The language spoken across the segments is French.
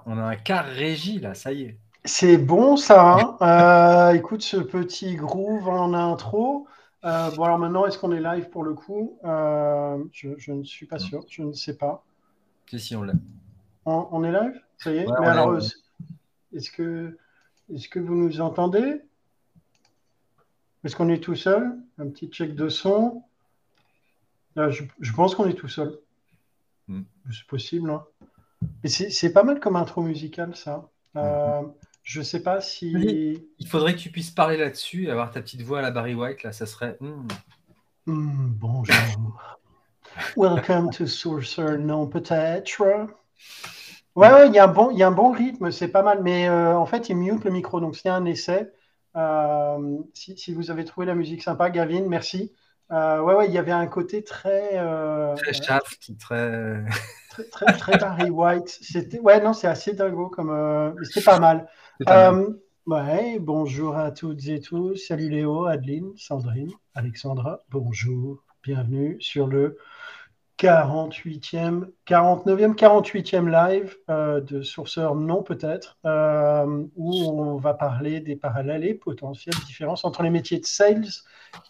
Putain, on a un quart régie là, ça y est. C'est bon ça. hein. Euh, écoute ce petit groove en intro. Euh, bon alors maintenant, est-ce qu'on est live pour le coup? Euh, je, je ne suis pas sûr, je ne sais pas. Si, si, on l'a. On, on est live? Ça y est Ouais, Mais alors, est-ce que, est-ce que vous nous entendez? Est-ce qu'on est tout seul? Un petit check de son. Là, je, je pense qu'on est tout seul. Hmm. C'est possible. hein. C'est pas mal comme intro musicale, ça. Euh, Je sais pas si. Oui. Il faudrait que tu puisses parler là-dessus et avoir ta petite voix à la Barry White, là, ça serait. hmm. Hmm, bonjour. Welcome to Sorcerer, non peut-être. Ouais, ouais, il y a un bon, il y a un bon rythme, c'est pas mal. Mais euh, en fait, il mute le micro, donc c'est un essai. Euh, si, si vous avez trouvé la musique sympa, Gavin, merci. Euh, ouais, ouais, il y avait un côté très, euh, Très shaft, très. très, très, très Barry White. C'était, ouais, non, c'est assez dingo comme, euh, c'était pas mal. C'est pas mal. Euh, ouais, bonjour à toutes et tous. Salut Léo, Adeline, Sandrine, Alexandra. Bonjour, bienvenue sur le 48e, 49e, 48e live euh, de Sourceur Non peut-être, euh, où on va parler des parallèles et potentielles différences entre les métiers de sales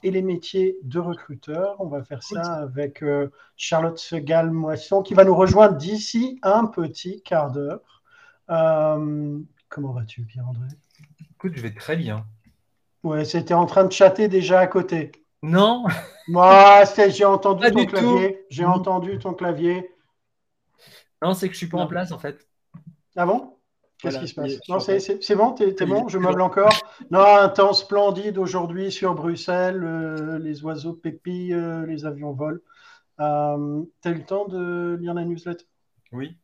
et les métiers de recruteur. On va faire ça avec euh, Charlotte Segal-Moisson qui va nous rejoindre d'ici un petit quart d'heure. Comment vas-tu, Pierre-André? Écoute, je vais très bien. Ouais, c'était en train de chatter déjà à côté. Non, Moi, j'ai entendu Pas ton clavier. J'ai entendu ton clavier. non, c'est que je suis pas Non. en place en fait. Ah bon? Qu'est-ce Voilà, qui se passe? Non, en c'est bon, t'es bon, je meuble encore? Non, un temps splendide aujourd'hui sur Bruxelles, euh, les oiseaux pépillent, euh, les avions volent. Euh, T'as eu le temps de lire la newsletter? Oui.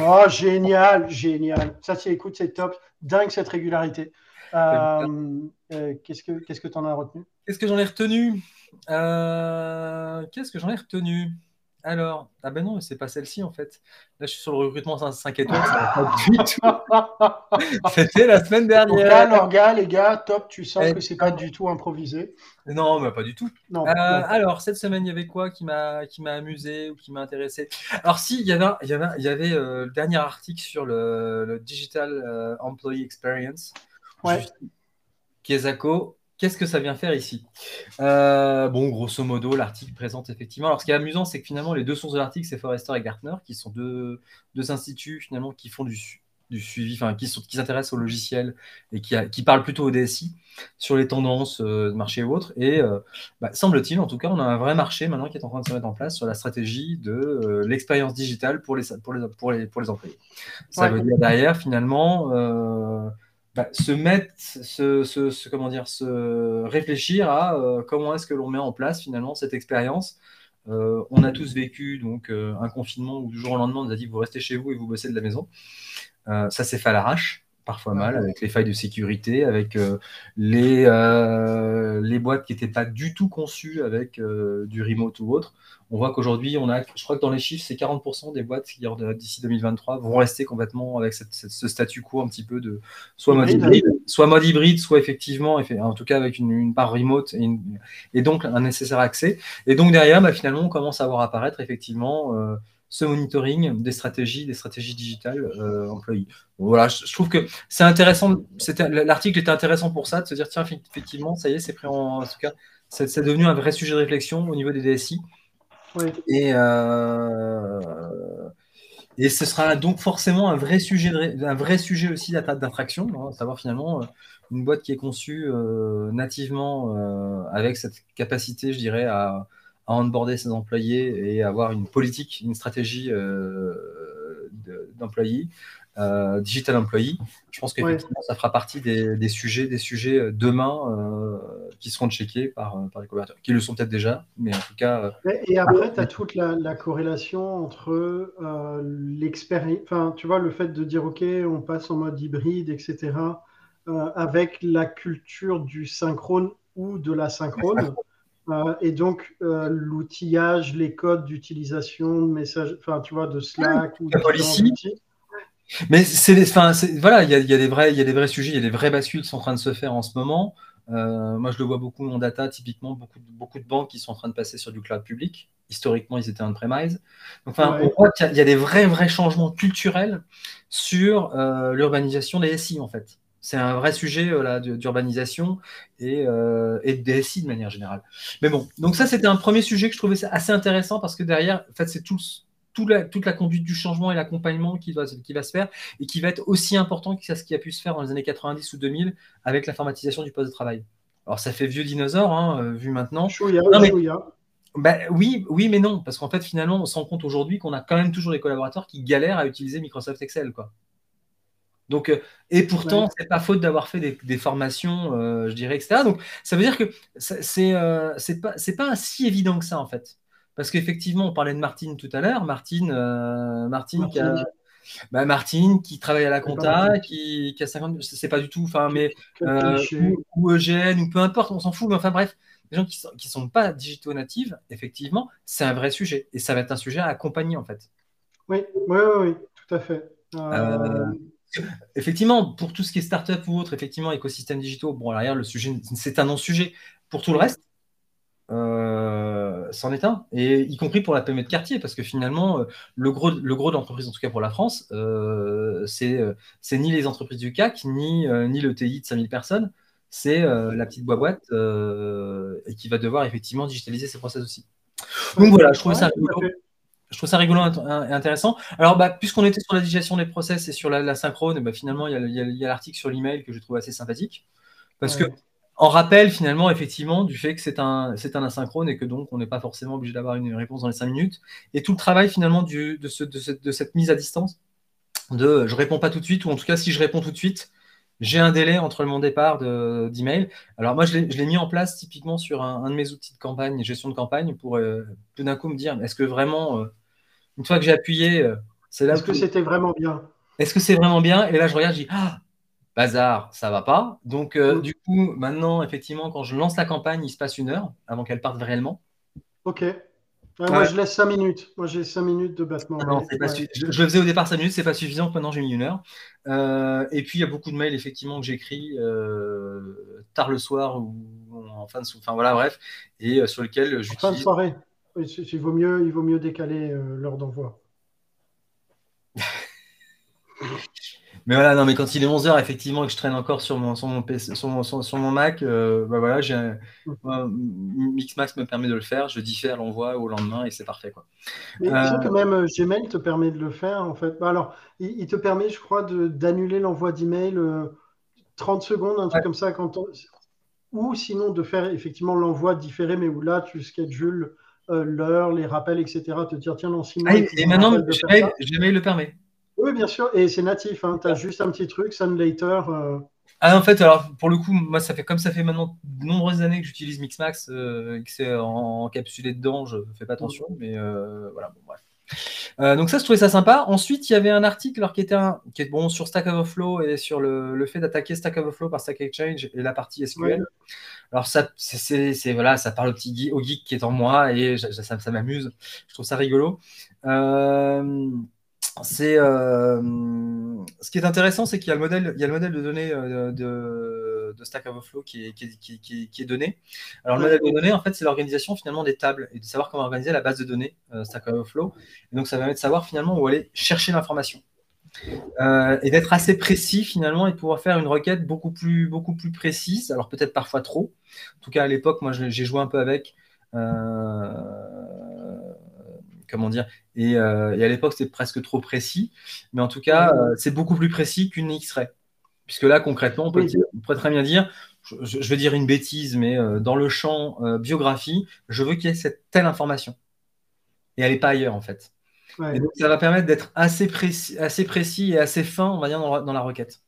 Oh, génial, génial. Ça, c'est, écoute, c'est top. Dingue cette régularité. Euh, Qu'est-ce que qu'est-ce que t'en as retenu? Qu'est-ce que j'en ai retenu? Euh, Qu'est-ce que j'en ai retenu? Alors, ah ben non, c'est pas celle-ci en fait. Là, je suis sur le recrutement 5 étoiles, ça va pas du tout. C'était la semaine dernière. l'orga, les gars, top. Tu sens Eh, que c'est pas du tout improvisé. Non, mais pas du tout. Non. Euh, non. alors, cette semaine, il y avait quoi qui m'a qui m'a amusé ou qui m'a intéressé? Alors, si, il y avait, il y avait, il y avait euh, le dernier article sur le, le Digital euh, Employee Experience. Ouais. Kezako, qu'est-ce que ça vient faire ici? Euh, Bon, grosso modo, l'article présente effectivement. Alors, ce qui est amusant, c'est que finalement, les deux sources de l'article, c'est Forrester et Gartner, qui sont deux, deux instituts finalement qui font du, du suivi, enfin, qui sont- qui s'intéressent au logiciel et qui, a- qui parlent plutôt au DSI sur les tendances euh, de marché ou autres. Et euh, bah, semble-t-il, en tout cas, on a un vrai marché maintenant qui est en train de se mettre en place sur la stratégie de euh, l'expérience digitale pour les, pour, les, pour, les, pour les employés. Ça Ouais. veut dire derrière, finalement, bah, se mettre, se, se- comment dire, se réfléchir à euh, comment est-ce que l'on met en place finalement cette expérience. Euh, on a tous vécu donc euh, un confinement où du jour au lendemain on nous a dit vous restez chez vous et vous bossez de la maison. Ça s'est fait à l'arrache, parfois mal, avec les failles de sécurité, avec euh, les, euh, les boîtes qui n'étaient pas du tout conçues avec euh, du remote ou autre. On voit qu'aujourd'hui, on a, je crois que dans les chiffres, c'est 40% des boîtes qui, d'ici 2023, vont rester complètement avec cette- cette- ce statu quo un petit peu de soit mode Hybride. soit mode hybride, soit effectivement, effe- en tout cas avec une, une part remote et, une- et donc un nécessaire accès. Et donc derrière, bah, finalement, on commence à voir apparaître effectivement ce monitoring des stratégies, des stratégies digitales euh, employés. Bon, Voilà, je, je trouve que c'est intéressant. L'article était intéressant pour ça, de se dire tiens, effectivement, ça y est, c'est pris en, en tout cas, c'est devenu un vrai sujet de réflexion au niveau des DSI. Oui. Et, euh, et ce sera donc forcément un vrai sujet, de un vrai sujet aussi d'attra- d'attraction, hein, savoir finalement euh, une boîte qui est conçue euh, nativement avec cette capacité, je dirais, à, à onboarder ses employés et avoir une politique, une stratégie euh, de- d'employés, euh, digital employee. Je pense qu'effectivement, ça fera partie des, des sujets, des sujets euh, demain qui seront checkés par, par les collaborateurs, qui le sont peut-être déjà, mais en tout cas. Et, et après, tu as toute la, la corrélation entre euh, l'expérience, enfin, tu vois, le fait de dire, OK, on passe en mode hybride, etc., euh, avec la culture du synchrone ou de la synchrone. Euh, et donc, euh, l'outillage, les codes d'utilisation de messages, enfin, tu vois, de Slack ou La de policy. Mais c'est enfin, c'est- voilà, il y a, y des vrais, il y a des vrais sujets, il y a des vraies bascules qui sont en train de se faire en ce moment. moi, je le vois beaucoup en data, typiquement, beaucoup, beaucoup de banques qui sont en train de passer sur du cloud public. Historiquement, ils étaient on-premise. Enfin, on voit qu'il y, a des vrais, vrais changements culturels sur l'urbanisation des SI, en fait. C'est un vrai sujet d'urbanisation et, et, de DSI de manière générale. Mais bon, donc ça, c'était un premier sujet que je trouvais assez intéressant parce que derrière, en fait, c'est tout, la, toute la conduite du changement et l'accompagnement qui va, qui va se faire et qui va être aussi important que ce qui a pu se faire dans les années 90 ou 2000 avec l'informatisation du poste de travail. Alors ça fait vieux dinosaure, hein, euh, vu maintenant. Bah, oui, oui, mais non, parce qu'en fait finalement on se rend compte aujourd'hui qu'on a quand même toujours des collaborateurs qui galèrent à utiliser Microsoft Excel, quoi. Donc, euh, et pourtant, c'est pas faute d'avoir fait des, formations, euh, je dirais, etc. Donc, ça veut dire que c'est c'est pas, pas si évident que ça, en fait. Parce qu'effectivement, on parlait de Martine tout à l'heure. Martine, euh, Martine, Qui bah, Martine, qui travaille à la compta, qui, a 50. C'est pas du tout. Enfin, mais. Euh, ou, Eugène, ou peu importe, on s'en fout. Mais enfin, bref, les gens qui sont, qui sont pas digitaux natives, effectivement, c'est un vrai sujet. Et ça va être un sujet à accompagner, en fait. Oui, oui, oui, tout à fait. Euh, effectivement, pour tout ce qui est startup ou autre, effectivement, écosystème digitaux, bon, derrière, le sujet, c'est un non-sujet. Pour tout le reste, euh, c'en est un, et y compris pour la PME de quartier, parce que finalement, euh, le gros, le gros de l'entreprise, en tout cas pour la France, euh, c'est ni les entreprises du CAC, ni, ni le TI de 5000 personnes, c'est la petite boîte et qui va devoir effectivement digitaliser ses process aussi. Donc voilà, je trouve ça. Je trouve ça rigolo et intéressant. Alors, bah, puisqu'on était sur la digestion des process et sur la, synchrone, bah, finalement, il y a, l'article sur l'email que je trouve assez sympathique. Parce que en rappel finalement effectivement du fait que c'est un, c'est un asynchrone et que donc on n'est pas forcément obligé d'avoir une réponse dans les 5 minutes. Et tout le travail finalement du, de, ce, de, cette, de, cette, mise à distance, de je réponds pas tout de suite, ou en tout cas si je réponds tout de suite, j'ai un délai entre mon départ de, d'email. Alors moi je l'ai, je l'ai mis en place typiquement sur un, de mes outils de campagne, gestion de campagne, pour euh, tout d'un coup me dire est-ce que vraiment, euh, une fois que j'ai appuyé, euh, c'est là... Est-ce que c'était vraiment bien? Est-ce que c'est vraiment bien? Et là je regarde, je dis ah bazar, ça va pas. Donc, euh, mm. du coup, maintenant, effectivement, quand je lance la campagne, il se passe une heure avant qu'elle parte réellement. Ok. Moi, je laisse 5 minutes. Moi, j'ai 5 minutes de battement. je, le faisais au départ 5 minutes, c'est pas suffisant. Maintenant, j'ai mis une heure. Euh, et puis, il y a beaucoup de mails, effectivement, que j'écris euh, tard le soir ou en fin de soirée. Enfin, voilà, bref. Et sur lesquels j'utilise. En fin de soirée. Il, vaut mieux, il vaut mieux décaler l'heure d'envoi. Mais voilà, non, mais quand il est 11h, effectivement, que je traîne encore sur mon, sur mon, PC, sur mon, sur mon Mac, euh, bah voilà, j'ai Mixmax me permet de le faire, je diffère l'envoi au lendemain et c'est parfait. Quoi. Mais euh... quand même, euh, Gmail te permet de le faire, en fait. Bah, alors, il, te permet, je crois, d'annuler l'envoi d'email 30 euh, secondes, un truc comme ça, quand ou sinon de faire effectivement l'envoi différé, mais où là, tu schedules l'heure, les rappels, etc., te dire, tiens, non, sinon. Ah, et maintenant, Gmail le permet. Oui, bien sûr, et c'est natif. Hein. Tu as juste un petit truc, Sun Later. Euh. Ah, en fait, alors pour le coup, moi, ça fait comme ça fait maintenant de nombreuses années que j'utilise Mixmax euh, et que c'est encapsulé dedans, je fais pas attention, mm. mais euh, voilà, bon, bref. donc ça, je trouvais ça sympa. Ensuite, il y avait un article alors, qui était un, qui est bon sur Stack Overflow et sur le, le fait d'attaquer Stack Overflow par Stack Exchange et la partie SQL. Alors ça, c'est voilà, ça parle au petit geek, qui est en moi et ça, m'amuse. Je trouve ça rigolo. Euh, euh, ce qui est intéressant, c'est qu'il y a le modèle, il y a le modèle de données euh, de, Stack Overflow qui est, donné. Alors, le modèle de données, en fait, c'est l'organisation finalement des tables et de savoir comment organiser la base de données Stack Overflow. Et donc, ça permet de savoir finalement où aller chercher l'information. Et d'être assez précis finalement et de pouvoir faire une requête beaucoup plus, beaucoup plus précise, alors peut-être parfois trop. En tout cas, à l'époque, moi, j'ai joué un peu avec comment dire. Euh, et, à l'époque, c'était presque trop précis. Mais en tout cas, euh, c'est beaucoup plus précis qu'une X-ray. Puisque là, concrètement, on, peut pourrait très bien dire, je, vais dire une bêtise, mais euh, dans le champ biographie, je veux qu'il y ait cette telle information. Et elle n'est pas ailleurs, en fait. Donc, ça va permettre d'être assez précis, assez précis et assez fin, on va dire, dans, la requête.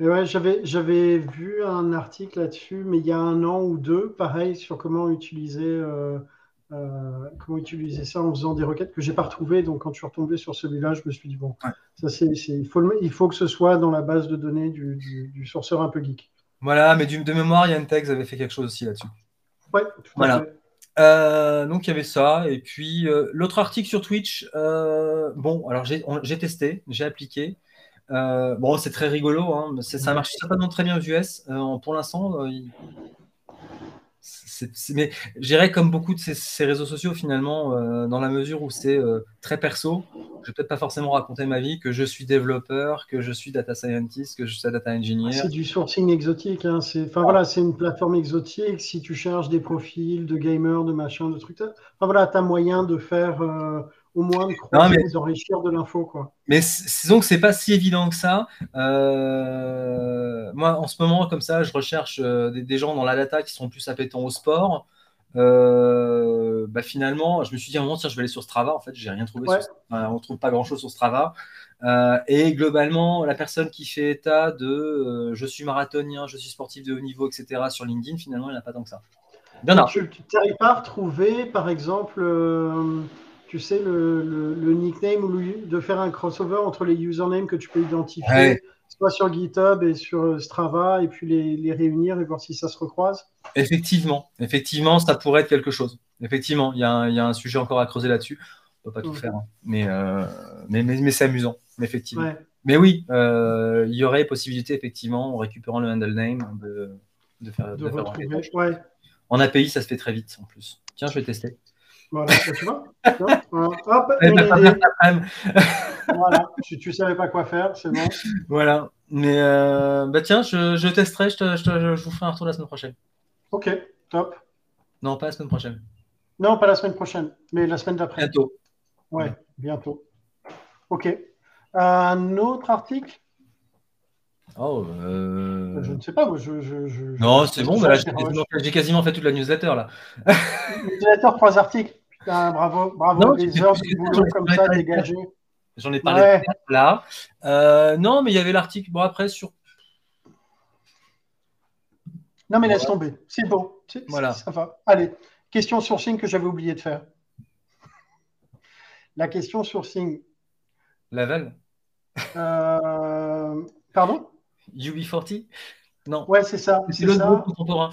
Ouais, j'avais, vu un article là-dessus, mais il y a un an ou deux, pareil, sur comment utiliser euh, comment utiliser ça en faisant des requêtes que j'ai pas retrouvées. Donc, quand je suis retombé sur celui-là, je me suis dit, bon, ça, c'est, il, faut il faut que ce soit dans la base de données du, du, sourceur un peu geek. Voilà, mais du, de mémoire, Yantex avait fait quelque chose aussi là-dessus. Ouais, voilà. Euh, donc il y avait ça. Et puis euh, l'autre article sur Twitch, bon, alors j'ai, testé, j'ai appliqué. bon, c'est très rigolo. Hein, ça marche certainement très bien aux US. pour l'instant, mais je dirais comme beaucoup de ces, réseaux sociaux finalement, euh, dans la mesure où c'est euh, très perso, je vais peut-être pas forcément raconter ma vie, que je suis développeur, que je suis data scientist, que je suis data engineer. C'est du sourcing exotique. Hein. C'est, enfin voilà, c'est une plateforme exotique. Si tu cherches des profils de gamers, de machin, de trucs, enfin voilà, as moyen de faire euh, au moins de d'enrichir de l'info. Quoi. Mais disons que c'est pas si évident que ça. Euh, moi, en ce moment, comme ça, je recherche euh, des, gens dans la data qui sont plus appétents au sport. Euh, bah, finalement, je me suis dit à un moment, tiens, je vais aller sur Strava. En fait, j'ai rien trouvé. on ne trouve pas grand-chose sur Strava. et globalement, la personne qui fait état de je suis marathonien, je suis sportif de haut niveau, etc. sur LinkedIn, finalement, il n'y a pas tant que ça. Bien, tu n'arrives pas à retrouver, par exemple tu sais, le, le, nickname ou de faire un crossover entre les usernames que tu peux identifier, soit sur GitHub et sur Strava, et puis les, les, réunir et voir si ça se recroise Effectivement, effectivement, ça pourrait être quelque chose. Effectivement, il y, a, y a un sujet encore à creuser là-dessus. On ne peut pas tout faire, hein. euh, mais, mais, mais, c'est amusant, effectivement. Mais oui, euh, il y aurait possibilité, effectivement, en récupérant le handle name, de, de faire. De, faire En API, ça se fait très vite en plus. Tiens, je vais tester. Voilà, tu vois Hop, voilà, tu, tu savais pas quoi faire, c'est bon. Voilà, mais euh, bah tiens, je, je testerai, je, te, je, te, je, vous ferai un retour la semaine prochaine. Ok, top. Non, pas la semaine prochaine. Non, pas la semaine prochaine, mais la semaine d'après. Bientôt. Ouais, bientôt. Ok. Un autre article? Oh, euh... Je ne sais pas, moi, je, Non, c'est bon, bah j'ai quasiment, fait toute la newsletter là. newsletter, trois articles. Putain, bravo, bravo, non, des heures de boulot comme ça dégagées. J'en ai parlé là. Euh, non, mais il y avait l'article. Bon, après, sur. Non, mais laisse tomber. C'est bon. Voilà. Ça va. Allez, question sourcing que j'avais oublié de faire. La question sourcing. Laval euh... Pardon? UB40 Non. Ouais, c'est ça. C'est le groupe contemporain.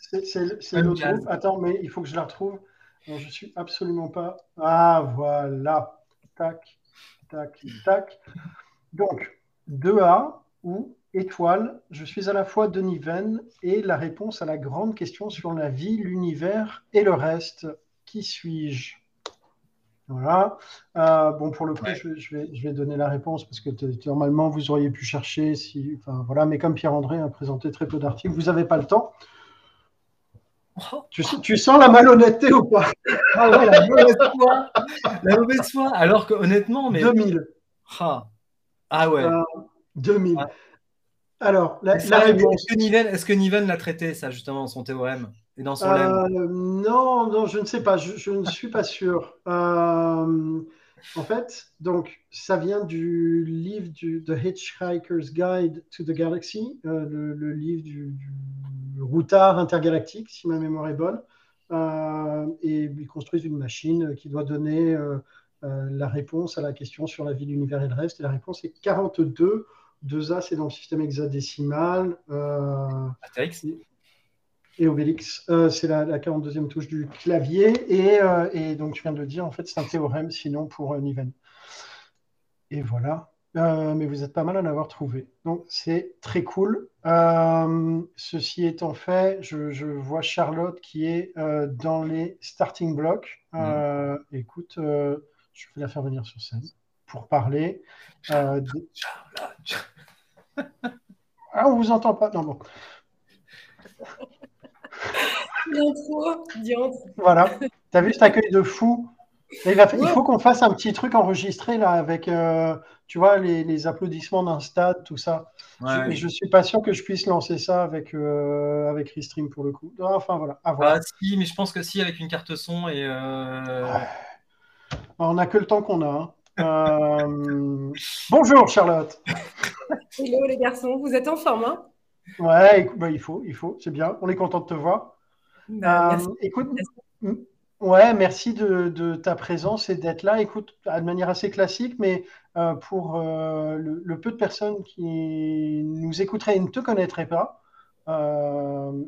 C'est l'autre groupe. Attends, mais il faut que je la retrouve. Non, je suis absolument pas. Ah, voilà. Tac, tac, tac. Donc, 2A ou étoile, je suis à la fois Denis Venn et la réponse à la grande question sur la vie, l'univers et le reste. Qui suis-je? Voilà. Euh, bon, pour le coup, je, vais, je, vais, donner la réponse parce que normalement, vous auriez pu chercher. Si, enfin, voilà, mais comme Pierre-André a présenté très peu d'articles, vous n'avez pas le temps. Tu, tu, sens la malhonnêteté ou pas? Ah ouais, la mauvaise foi. La mauvaise foi. Alors que honnêtement, mais. 2000. Ah, ah ouais. 2000. Euh, Alors, la, réponse. Est-ce que Niven l'a traité, ça, justement, son théorème? Et dans son euh, Non, non, je ne sais pas. Je, ne suis pas sûr. Euh, en fait, donc, ça vient du livre du The Hitchhiker's Guide to the Galaxy, euh, le, livre du, routard intergalactique, si ma mémoire est bonne. et ils construisent une machine qui doit donner la réponse à la question sur la vie, l'univers et le reste. Et la réponse est 42 2A, c'est dans le système hexadécimal. Euh, et Obélix, euh, c'est la, 42e touche du clavier. Euh, et, donc, je viens de le dire, en fait, c'est un théorème, sinon pour Niven. Et voilà. mais vous êtes pas mal à en avoir trouvé. Donc, c'est très cool. ceci étant fait, je, vois Charlotte qui est dans les starting blocks. Mm. Écoute, je vais la faire venir sur scène pour parler. Euh, ah, on vous entend pas Non, bon. Voilà. Tu as vu cet accueil de fou il, faut qu'on fasse un petit truc enregistré là avec, euh, tu vois, les, applaudissements d'un stade, tout ça. je, je suis pas sûr que je puisse lancer ça avec euh, avec Restream pour le coup. Enfin voilà. Ah, si, mais je pense que si avec une carte son et. Euh... On n'a que le temps qu'on a. Hein. Euh, bonjour Charlotte. Hello les garçons, vous êtes en forme hein? Ouais, bah, il faut, il faut, c'est bien. On est content de te voir. Bah, euh, écoute, ouais, merci de, ta présence et d'être là. Écoute, de manière assez classique, mais euh, pour le, peu de personnes qui nous écouteraient et ne te connaîtraient pas,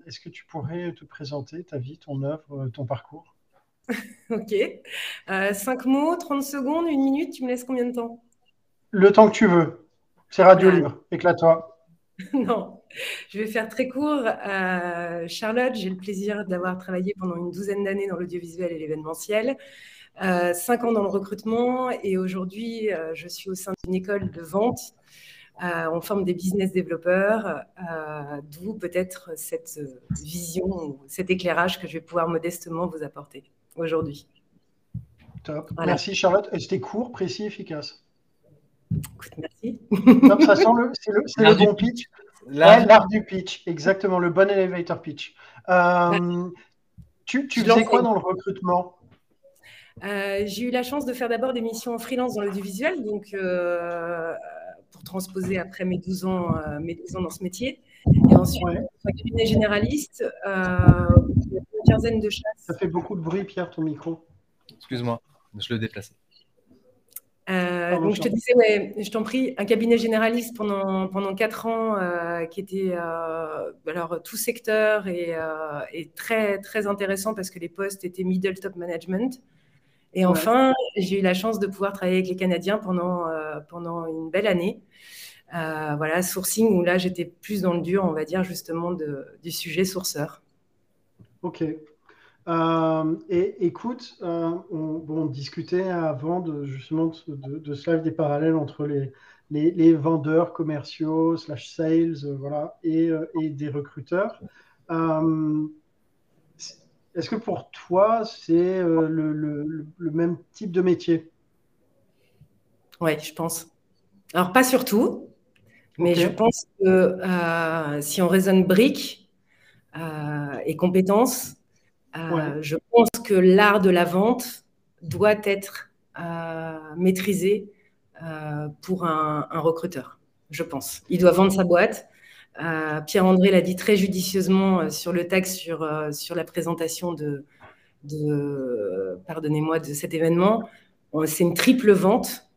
est-ce que tu pourrais te présenter ta vie, ton œuvre, ton parcours? Ok. Euh, cinq mots, 30 secondes, une minute, tu me laisses combien de temps? Le temps que tu veux. C'est radio libre, éclate-toi. non, je vais faire très court. Euh, Charlotte, j'ai le plaisir d'avoir travaillé pendant une douzaine d'années dans l'audiovisuel et l'événementiel, euh, cinq ans dans le recrutement et aujourd'hui, euh, je suis au sein d'une école de vente. on forme des business développeurs, d'où peut-être cette vision, cet éclairage que je vais pouvoir modestement vous apporter aujourd'hui. Top. Merci Charlotte. C'était court, précis, efficace. Écoute, merci. c'est le, bon pitch. L'art du pitch, exactement, le bon elevator pitch. Euh, tu tu faisais quoi dans le recrutement? Euh, J'ai eu la chance de faire d'abord des missions en freelance dans l'audiovisuel, donc euh, pour transposer après mes 12 ans, mes 12 ans dans ce métier. Et ensuite, un cabinet généraliste, une quinzaine de chasses. Ça fait beaucoup de bruit, Pierre, ton micro. Excuse-moi, je le déplace. Euh, donc je te disais, ouais, je t'en prie, un cabinet généraliste pendant, pendant 4 ans euh, qui était euh, alors, tout secteur et, très, très intéressant parce que les postes étaient middle top management. Et enfin, j'ai eu la chance de pouvoir travailler avec les Canadiens pendant, pendant une belle année. voilà, sourcing, où là j'étais plus dans le dur, on va dire, justement, de, du sujet sourceur. Ok. Euh, et écoute, euh, on, discutait avant de, justement de, de, ce live des parallèles entre les, les, vendeurs commerciaux, slash sales, euh, voilà, et, et, des recruteurs. Est-ce que pour toi, c'est le, le, le, même type de métier? Oui, je pense. Alors, pas surtout, mais je pense que si on raisonne briques et compétences, euh, je pense que l'art de la vente doit être euh, maîtrisé euh, pour un, recruteur, je pense. Il doit vendre sa boîte. Pierre-André l'a dit très judicieusement sur le texte sur, sur la présentation de, de pardonnez-moi, de cet événement. C'est une triple vente.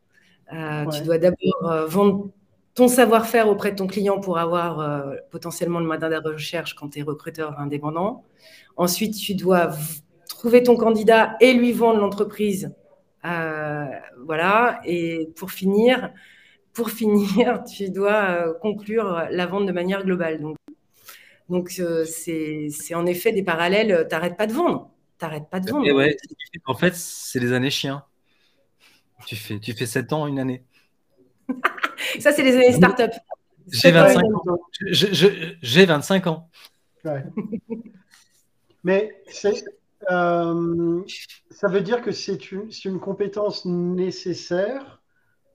Tu dois d'abord vendre ton savoir-faire auprès de ton client pour avoir potentiellement le mandat de recherche quand tu es recruteur indépendant. Ensuite, tu dois trouver ton candidat et lui vendre l'entreprise. Euh, voilà. Et pour finir, pour finir, tu dois euh, conclure la vente de manière globale. Donc, donc euh, c'est en effet des parallèles. T'arrêtes pas de vendre. T'arrêtes pas de vendre. en fait, c'est les années chiens. Tu fais, tu fais 7 ans, une année. Ça, c'est les années start-up. J'ai 25 ans. J'ai 25 ans. Ouais. Mais euh, ça veut dire que c'est une, une, compétence nécessaire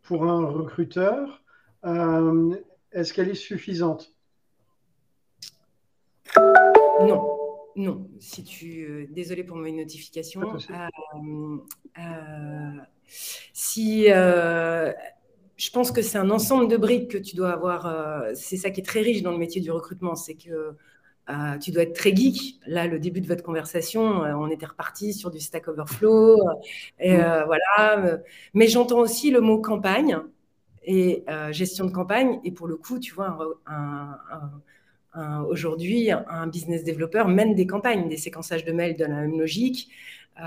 pour un recruteur. Euh, est-ce qu'elle est suffisante? Non. Non, si tu. Euh, désolé pour mes notifications. si. Je pense que c'est un ensemble de briques que tu dois avoir. c'est ça qui est très riche dans le métier du recrutement. C'est que euh, tu dois être très geek. Là, le début de votre conversation, euh, on était reparti sur du Stack Overflow. Euh, et, mm. voilà. Mais j'entends aussi le mot campagne et gestion de campagne. Et pour le coup, tu vois, aujourd'hui, un business développeur mène des campagnes, des séquençages de mails de la même logique. je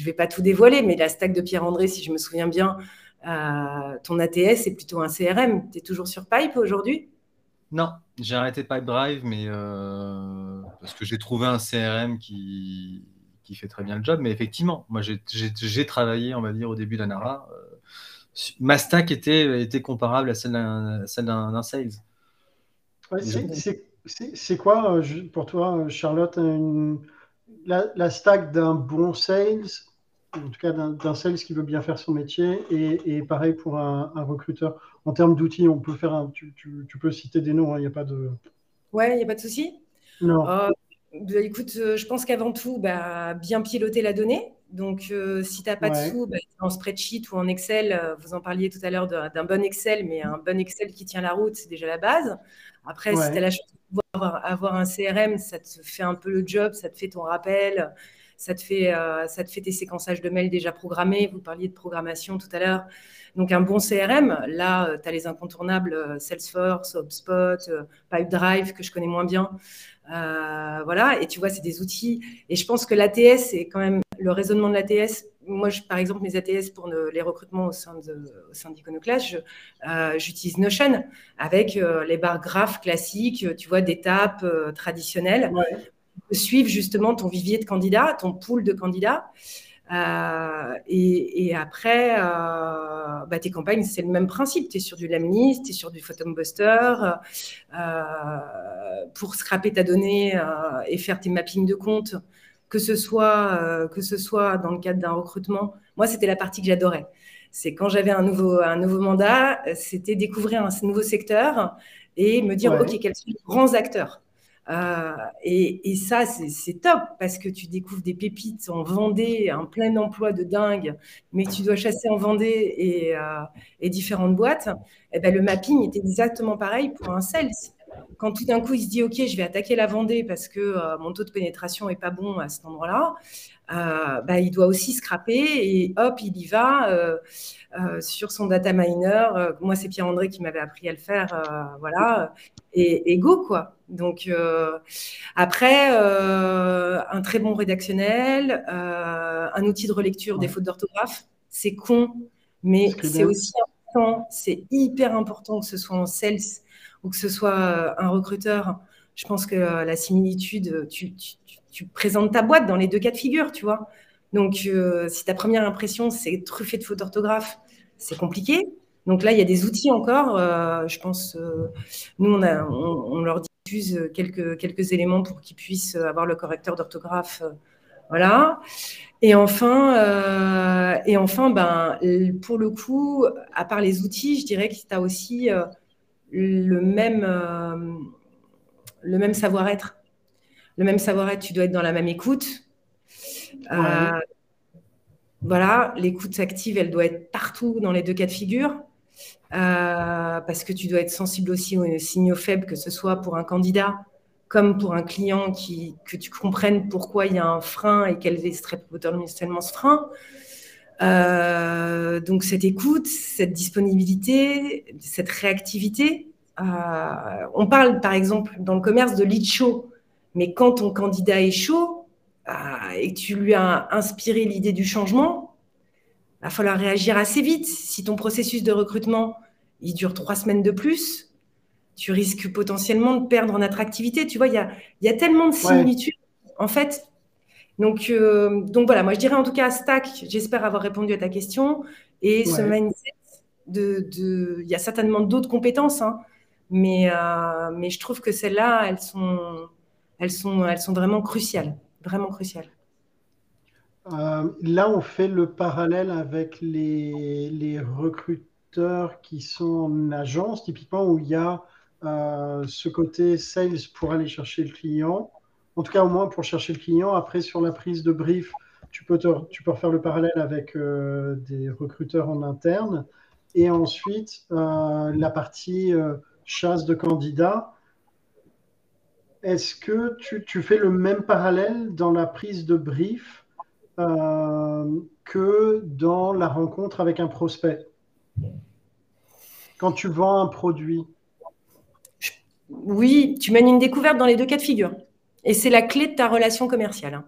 ne vais pas tout dévoiler, mais la stack de Pierre-André, si je me souviens bien, ton ATS est plutôt un CRM. Tu es toujours sur Pipe aujourd'hui? Non, j'ai arrêté Pipedrive, mais euh, parce que j'ai trouvé un CRM qui, qui fait très bien le job. Mais effectivement, moi, j'ai travaillé, on va dire, au début d'Anara. Euh, ma stack était, était comparable à celle d'un sales. c'est quoi, euh, pour toi, Charlotte, la, la, stack d'un bon sales en tout cas d'un sales qui veut bien faire son métier, et, pareil pour un, recruteur. En termes d'outils, on peut faire un, tu, peux citer des noms, il hein, n'y a pas de. Ouais, il n'y a pas de souci. Non. Euh, bah, écoute, euh, je pense qu'avant tout, bah, bien piloter la donnée. Donc, euh, si tu n'as pas de sous, bah, en spreadsheet ou en Excel, vous en parliez tout à l'heure d'un bon Excel, mais un bon Excel qui tient la route, c'est déjà la base. Après, si tu as la chance de pouvoir avoir un CRM, ça te fait un peu le job, ça te fait ton rappel, ça te fait, euh, ça te fait tes séquençages de mails déjà programmés. Vous parliez de programmation tout à l'heure. Donc, un bon CRM, là, euh, tu as les incontournables euh, Salesforce, HubSpot, Pipedrive, que je connais moins bien. voilà, et tu vois, c'est des outils. Et je pense que l'ATS, c'est quand même le raisonnement de l'ATS. moi, par exemple, mes ATS pour les recrutements au sein d'Iconoclast, j'utilise Notion avec les barres graphes classiques, tu vois, d'étapes traditionnelles. Suivre justement ton vivier de candidats, ton pool de candidats. Et, après, bah, tes campagnes, c'est le même principe. Tu es sur du Lemlist, tu es sur du Photobuster. pour scraper ta donnée et faire tes mappings de compte, que ce soit, euh, que ce soit dans le cadre d'un recrutement. Moi, c'était la partie que j'adorais. C'est quand j'avais un nouveau, un nouveau mandat, c'était découvrir un nouveau secteur et me dire, OK, quels sont les grands acteurs? Euh, et, ça, c'est top parce que tu découvres des pépites en Vendée, un plein emploi de dingue, mais tu dois chasser en Vendée et, euh, différentes boîtes. Et eh ben, le mapping était exactement pareil pour un sales quand tout d'un coup il se dit ok je vais attaquer la Vendée parce que euh, mon taux de pénétration est pas bon à cet endroit-là, euh, bah, il doit aussi scraper et hop il y va euh, sur son data miner. moi c'est Pierre André qui m'avait appris à le faire, voilà et, go quoi. Donc après un très bon rédactionnel, un outil de relecture des fautes d'orthographe, c'est con mais c'est aussi important, c'est hyper important que ce soit en sales ou que ce soit euh, un recruteur, je pense que euh, la similitude, tu, présentes ta boîte dans les deux cas de figure, tu vois. Donc, euh, si ta première impression, c'est truffé de fautes d'orthographe, c'est compliqué. Donc là, il y a des outils encore. je pense, nous, on, leur diffuse quelques, quelques éléments pour qu'ils puissent avoir le correcteur d'orthographe. voilà. Et enfin, et enfin ben, pour le coup, à part les outils, je dirais que tu as aussi le même, euh, le même savoir-être. Le même savoir-être, tu dois être dans la même écoute. Euh, voilà, l'écoute active, elle doit être partout dans les deux cas de figure. Euh, parce que tu dois être sensible aussi aux signaux faibles, que ce soit pour un candidat comme pour un client, qui, que tu comprennes pourquoi il y a un frein et quel est potentiellement ce frein. Euh, donc cette écoute, cette disponibilité, cette réactivité. Euh, on parle par exemple dans le commerce de lead chaud, mais quand ton candidat est chaud euh, et que tu lui as inspiré l'idée du changement, il va falloir réagir assez vite. Si ton processus de recrutement il dure trois semaines de plus, tu risques potentiellement de perdre en attractivité. Tu vois, il y a, y a, tellement de similitudes. En fait, donc, euh, donc voilà, moi je dirais en tout cas Stack, j'espère avoir répondu à ta question. Et ce mindset, de, de, il y a certainement d'autres compétences, hein, mais, euh, mais je trouve que celles-là, elles sont, elles, sont, elles sont vraiment cruciales, vraiment cruciales. Euh, là, on fait le parallèle avec les, recruteurs qui sont en agence, typiquement où il y a ce côté sales pour aller chercher le client en tout cas, au moins pour chercher le client. Après, sur la prise de brief, tu peux, tu peux refaire le parallèle avec euh, des recruteurs en interne. Et ensuite, euh, la partie euh, chasse de candidats. Est-ce que tu, fais le même parallèle dans la prise de brief que dans la rencontre avec un prospect? Quand tu vends un produit Oui, tu mènes une découverte dans les deux cas de figure. Et c'est la clé de ta relation commerciale. Hein.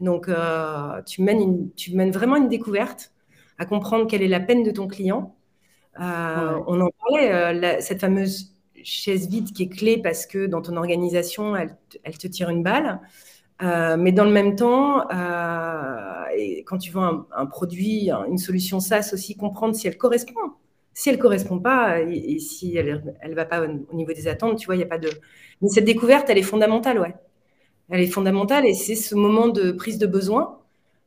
Donc, euh, tu, mènes tu mènes vraiment une découverte à comprendre quelle est la peine de ton client. Euh, on en parlait, euh, cette fameuse chaise vide qui est clé parce que dans ton organisation, elle, te tire une balle. mais dans le même temps, et quand tu vends un, produit, une solution SaaS aussi, comprendre si elle correspond. Si elle ne correspond pas et, si elle ne va pas au, niveau des attentes, tu vois, il n'y a pas de. Mais cette découverte, elle est fondamentale, ouais elle est fondamentale et c'est ce moment de prise de besoin.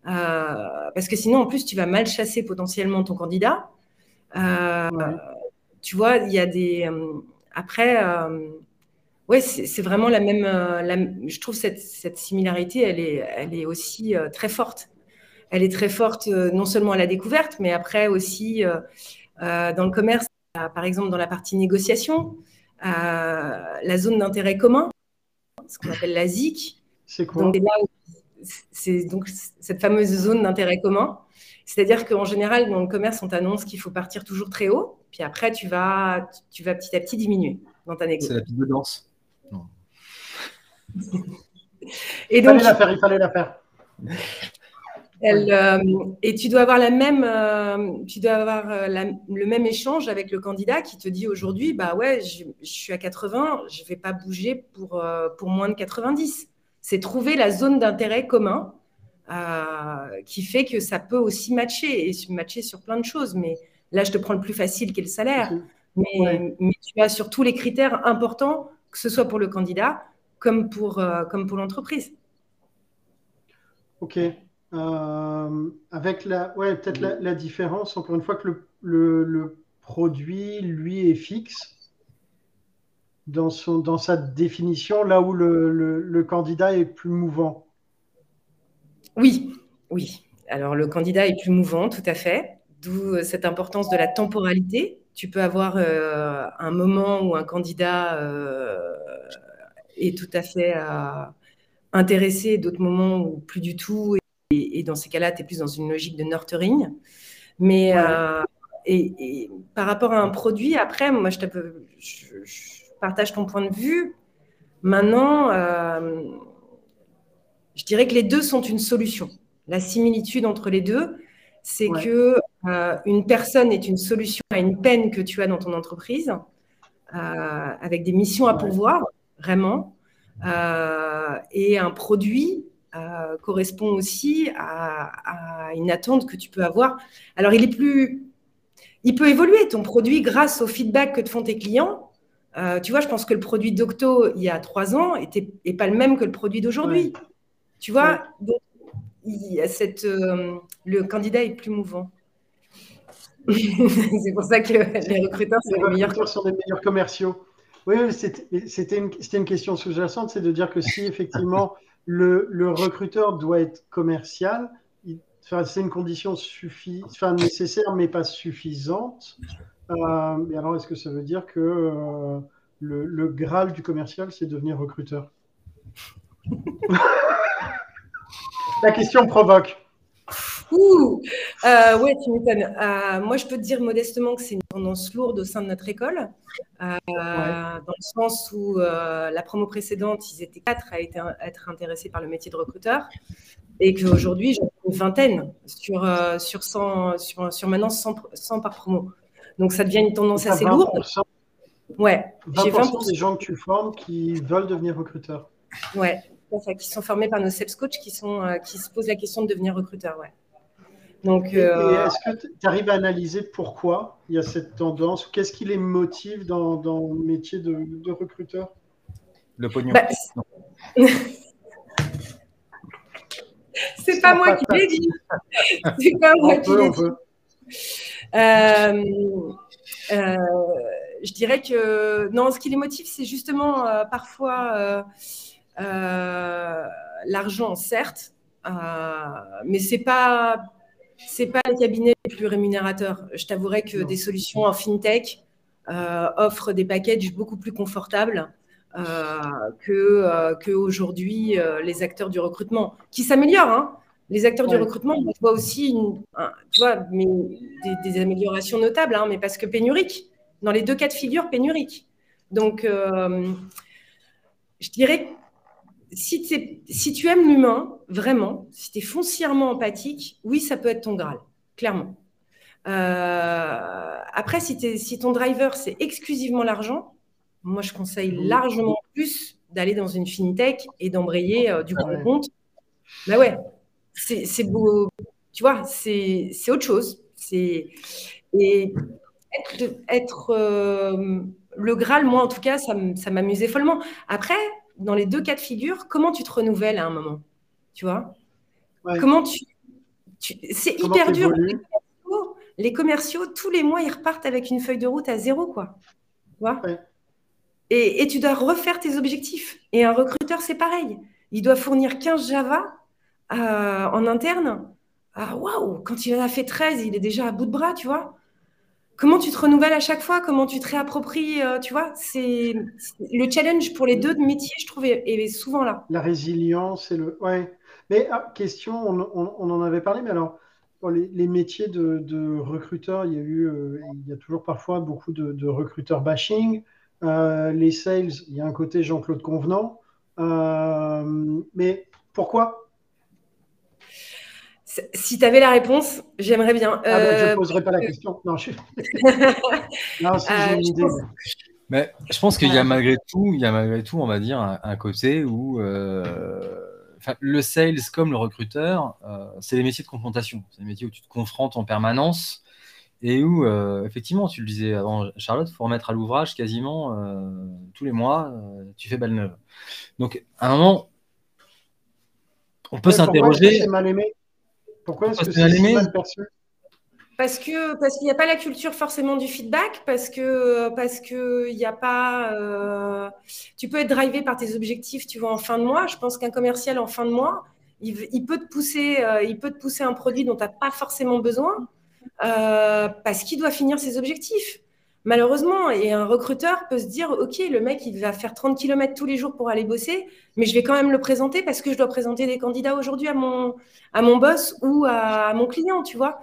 Euh, parce que sinon, en plus, tu vas mal chasser potentiellement ton candidat. Euh, tu vois, il y a des. Euh, après, ouais, c'est vraiment la même. je trouve cette, cette, similarité, elle est, elle est aussi très forte. Elle est très forte non seulement à la découverte, mais après aussi dans le commerce, par exemple dans la partie négociation, la zone d'intérêt commun ce qu'on appelle la ZIC. C'est quoi? C'est donc cette fameuse zone d'intérêt commun. C'est-à-dire qu'en général, dans le commerce, on t'annonce qu'il faut partir toujours très haut, puis après, tu vas, tu vas petit à petit diminuer dans ta négociation. C'est la piste de danse. Non. Et donc, il fallait la faire, il fallait la faire. et tu dois avoir la même, tu dois avoir le même échange avec le candidat qui te dit aujourd'hui, bah ouais, je, suis à 80, je vais pas bouger pour pour moins de 90. C'est trouver la zone d'intérêt commun qui fait que ça peut aussi matcher et se matcher sur plein de choses. Mais là, je te prends le plus facile qui est le salaire. Mais, mais, tu as surtout les critères importants, que ce soit pour le candidat comme pour, comme pour l'entreprise. Ok. Euh, avec la, ouais, peut-être la, différence, encore une fois, que le, le, produit, lui, est fixe dans, son, dans sa définition, là où le, le, candidat est plus mouvant. Oui, oui. Alors, le candidat est plus mouvant, tout à fait. D'où euh, cette importance de la temporalité. Tu peux avoir euh, un moment où un candidat est tout à fait intéressé, d'autres moments où plus du tout. Et, dans ces cas-là, tu es plus dans une logique de nurturing. Mais euh, et, par rapport à un produit, après, moi, je, je, partage ton point de vue. Maintenant, euh, je dirais que les deux sont une solution. La similitude entre les deux, c'est que euh, une personne est une solution à une peine que tu as dans ton entreprise, avec des missions à pourvoir, vraiment. et un produit euh, correspond aussi à, une attente que tu peux avoir. Alors, il est plus, il peut évoluer ton produit grâce au feedback que te font tes clients. Euh, tu vois, je pense que le produit d'Octo il y a trois ans était est pas le même que le produit d'aujourd'hui. Tu vois, il cette, euh, le candidat est plus mouvant. c'est pour ça que les recruteurs, les meilleurs... sont les meilleurs commerciaux. Oui, c'était une, une, question sous-jacente, c'est de dire que si effectivement le, recruteur doit être commercial. c'est une condition enfin, nécessaire, mais pas suffisante. Euh, et alors, est-ce que ça veut dire que euh, le, Graal du commercial, c'est devenir recruteur? La question provoque. Ouh, euh, ouais, tu m'étonnes. Euh, moi, je peux te dire modestement que c'est une tendance lourde au sein de notre école, euh, dans le sens où la promo précédente, ils étaient quatre à être, intéressés par le métier de recruteur, et qu'aujourd'hui, j'en ai une vingtaine sur, sur, 100, sur, sur maintenant 100, par promo. Donc, ça devient une tendance assez lourde. Ouais. 20%, 20 des gens que tu formes qui veulent devenir recruteurs. Ouais, qui sont formés par nos SEPS coach qui, sont, qui se posent la question de devenir recruteur. Ouais. Donc, euh, est-ce que tu arrives à analyser pourquoi il y a cette tendance Qu'est-ce qui les motive dans, dans le métier de, de recruteur? Le pognon. Bah, c'est pas moi qui l'ai dit. C'est pas moi qui l'ai dit. Euh, euh, je dirais que non, ce qui les motive, c'est justement parfois l'argent, certes, mais c'est pas c'est pas le cabinet le plus rémunérateur. Je t'avouerai que des solutions en fintech euh, offrent des packages beaucoup plus confortables euh, que, euh, que aujourd'hui les acteurs du recrutement, qui s'améliorent. Hein. Les acteurs du recrutement, on voit aussi tu vois, mais des, améliorations notables, hein, mais parce que pénurique. Dans les deux cas de figure, pénurique. Donc, je dirais si, si tu aimes l'humain, vraiment, si tu es foncièrement empathique, oui, ça peut être ton Graal, clairement. Euh, après, si, si, ton driver, c'est exclusivement l'argent, moi, je conseille largement plus d'aller dans une fintech et d'embrayer euh, du grand compte. Bah ouais, c'est beau, tu vois, c'est autre chose. Et être, être euh, le Graal, moi, en tout cas, ça m'amusait follement. Après, dans les deux cas de figure, comment tu te renouvelles à un moment Tu vois? Comment tu. c'est hyper dur. Les commerciaux, tous les mois, ils repartent avec une feuille de route à zéro, quoi. Tu vois? Et, tu dois refaire tes objectifs. Et un recruteur, c'est pareil. Il doit fournir 15 Java euh, en interne. Ah, waouh, quand il en a fait 13, il est déjà à bout de bras, tu vois comment tu te renouvelles à chaque fois, comment tu te réappropries, euh, tu vois, c'est le challenge pour les deux métiers, je trouve, est, souvent là. La résilience et le, ouais. Mais ah, question, on, en avait parlé, mais alors les, métiers de, recruteurs, il y a eu, euh, il y a toujours parfois beaucoup de, recruteurs bashing. Euh, les sales, il y a un côté Jean-Claude Convenant. mais pourquoi Si tu avais la réponse, j'aimerais bien. Ah ben, je ne poserai pas la question. Non, je... non si j'ai une idée. Mais je pense qu'il y a malgré tout, il y a malgré tout, on va dire, un, côté où le sales comme le recruteur, c'est des métiers de confrontation. C'est des métiers où tu te confrontes en permanence et où, euh, effectivement, tu le disais avant, Charlotte, il faut remettre à l'ouvrage quasiment euh, tous les mois, euh, tu fais balle neuve. Donc, à un moment, on peut s'interroger. Pourquoi est-ce que c'est mal aimé mal perçu parce que parce qu'il n'y a pas la culture forcément du feedback, parce que parce que il n'y a pas. tu peux être drivé par tes objectifs, tu vois, en fin de mois. Je pense qu'un commercial en fin de mois, il, il peut te pousser, il peut te pousser un produit dont tu n'as pas forcément besoin. Euh, parce qu'il doit finir ses objectifs. Malheureusement, et un recruteur peut se dire, OK, le mec, il va faire 30 km tous les jours pour aller bosser, mais je vais quand même le présenter parce que je dois présenter des candidats aujourd'hui à mon, à mon boss ou à, mon client, tu vois.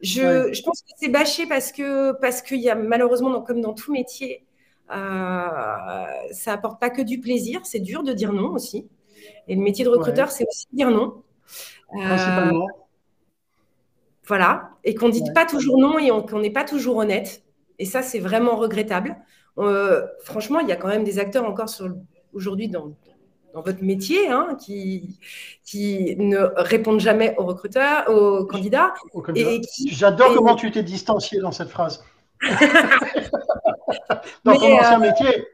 Je, je pense que c'est bâché parce que parce qu'il y a malheureusement, comme dans tout métier, euh, ça apporte pas que du plaisir. C'est dur de dire non aussi. Et le métier de recruteur, c'est aussi dire non. Principalement. Voilà. Et qu'on ne dise pas toujours non et qu'on n'est pas toujours honnête. Et ça, c'est vraiment regrettable. Euh, franchement, il y a quand même des acteurs encore aujourd'hui dans, votre métier hein, qui, qui ne répondent jamais aux recruteurs, aux candidats. J'adore comment tu t'es distancié dans cette phrase. dans ton ancien euh, métier.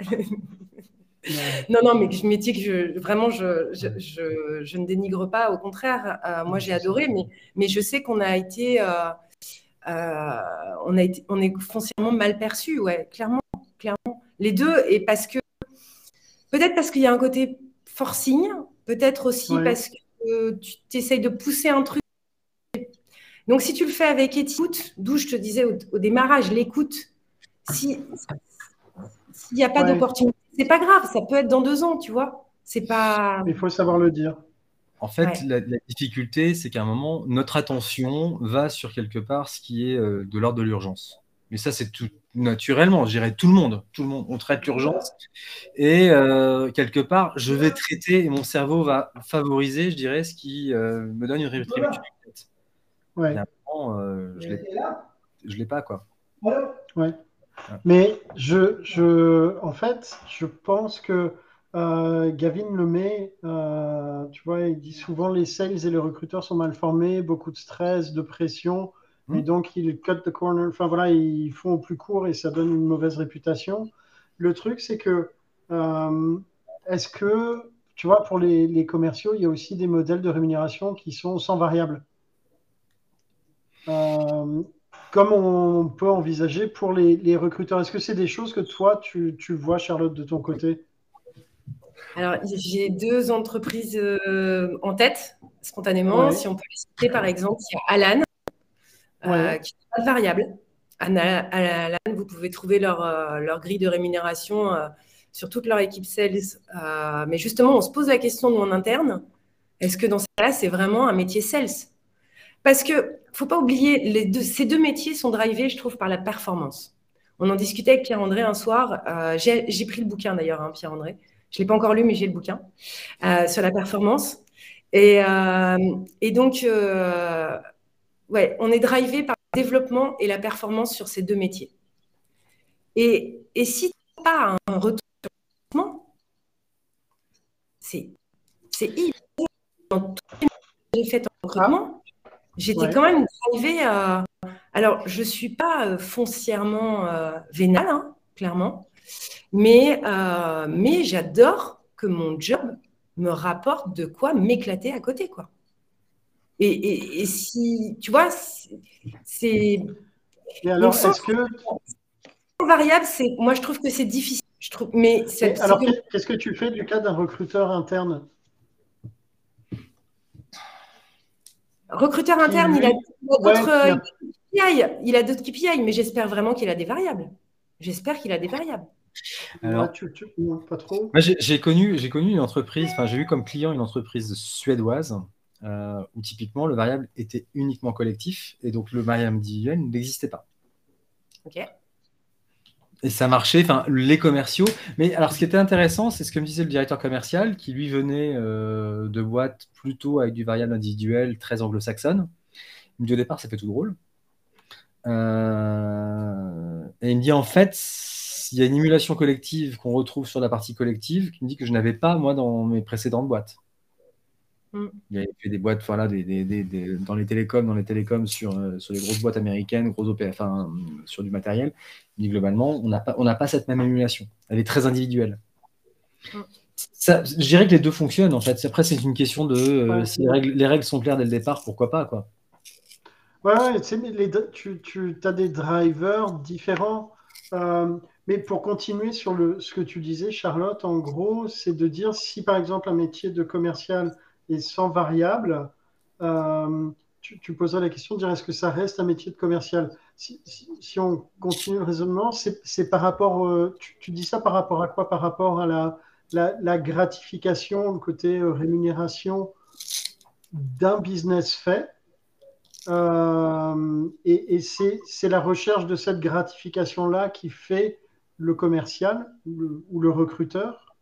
non, non, mais métier que je, vraiment, je, je, ne dénigre pas. Au contraire, euh, moi, j'ai adoré, mais, mais je sais qu'on a été, euh, on a été, on est foncièrement mal perçu, ouais, clairement, clairement. Les deux, et parce que, peut-être parce qu'il y a un côté forcing, peut-être aussi parce que tu essayes de pousser un truc. Donc, si tu le fais avec écoute, d'où je te disais au, au démarrage, l'écoute, si s'il n'y a pas d'opportunité c'est pas grave, ça peut être dans deux ans, tu vois. C'est pas. Il faut savoir le dire. En fait, la, difficulté, c'est qu'à un moment, notre attention va sur quelque part ce qui est euh, de l'ordre de l'urgence. Mais ça, c'est tout naturellement, je dirais tout le monde. Tout le monde, on traite l'urgence. Et euh, quelque part, je vais traiter et mon cerveau va favoriser, je dirais, ce qui euh, me donne une rétribution. Ouais. je ne l'ai pas, quoi. Ouais. Mais je, je, en fait, je pense que euh, Gavin Lemay, euh, tu vois, il dit souvent les sales et les recruteurs sont mal formés, beaucoup de stress, de pression, et hmm. donc ils cut the corner. Enfin voilà, ils font au plus court et ça donne une mauvaise réputation. Le truc, c'est que euh, est-ce que, tu vois, pour les, les, commerciaux, il y a aussi des modèles de rémunération qui sont sans variable. Comme on peut envisager pour les, recruteurs. Est-ce que c'est des choses que toi, tu, vois, Charlotte, de ton côté? Alors, j'ai deux entreprises euh, en tête, spontanément. Si on peut les citer, par exemple, il y a Alan, euh, qui n'est pas variable. Alan, vous pouvez trouver leur, euh, leur grille de rémunération sur toute leur équipe sales. mais justement, on se pose la question, nous, en interne, est-ce que dans ce cas-là, c'est vraiment un métier sales? Parce que faut pas oublier, les deux, ces deux métiers sont drivés, je trouve, par la performance. On en discutait avec Pierre-André un soir. J'ai pris le bouquin d'ailleurs, hein, Pierre-André. Je ne l'ai pas encore lu, mais j'ai le bouquin euh, sur la performance. Et, euh, et donc, ouais, on est drivé par le développement et la performance sur ces deux métiers. Et, et si tu n'as pas un retour sur c'est c'est dans tout que j'ai fait en recrutement, J'étais quand même arrivée à. Alors, je ne suis pas euh, foncièrement euh, vénale, hein, clairement, mais, euh, mais j'adore que mon job me rapporte de quoi m'éclater à côté, quoi. Et, et, si, tu vois, c'est. Et alors, est-ce que. Variable, c'est. Moi, je trouve que c'est difficile. Je trouve, mais alors, qu'est-ce que tu fais du cas d'un recruteur interne? Recruteur interne, il a d'autres KPI, il a d'autres KPI, mais j'espère vraiment qu'il a des variables. J'espère qu'il a des variables. Alors, tu, pas trop. J'ai connu, j'ai connu une entreprise, enfin j'ai eu comme client une entreprise suédoise euh, où typiquement le variable était uniquement collectif et donc le variable individuel n'existait pas. Ok. Et ça marchait, enfin, les commerciaux. Mais alors, ce qui était intéressant, c'est ce que me disait le directeur commercial, qui lui venait euh, de boîtes plutôt avec du variable individuel, très anglo-saxonne. Il me dit au départ, ça fait tout drôle. Euh, et il me dit en fait, il y a une émulation collective qu'on retrouve sur la partie collective qui me dit que je n'avais pas, moi, dans mes précédentes boîtes. Mm. Il y avait fait des boîtes voilà, des, dans les télécoms, dans les télécoms sur, euh, sur les grosses boîtes américaines, gros OP, enfin, sur du matériel. Mais globalement, on n'a pas, on pas cette même émulation. Elle est très individuelle. Mm. Ça, je dirais que les deux fonctionnent en fait. Après, c'est une question de euh, si les règles, sont claires dès le départ, pourquoi pas quoi. Ouais, les, tu, tu as des drivers différents. Euh, mais pour continuer sur le, ce que tu disais, Charlotte, en gros, c'est de dire si par exemple un métier de commercial et sans variable, euh, tu, tu, poseras la question de dire est-ce que ça reste un métier de commercial? Si, si, on continue le raisonnement, c'est par rapport, euh, tu, dis ça par rapport à quoi? Par rapport à la, la, gratification, le côté rémunération d'un business fait. Et, et c'est la recherche de cette gratification-là qui fait le commercial ou le, recruteur.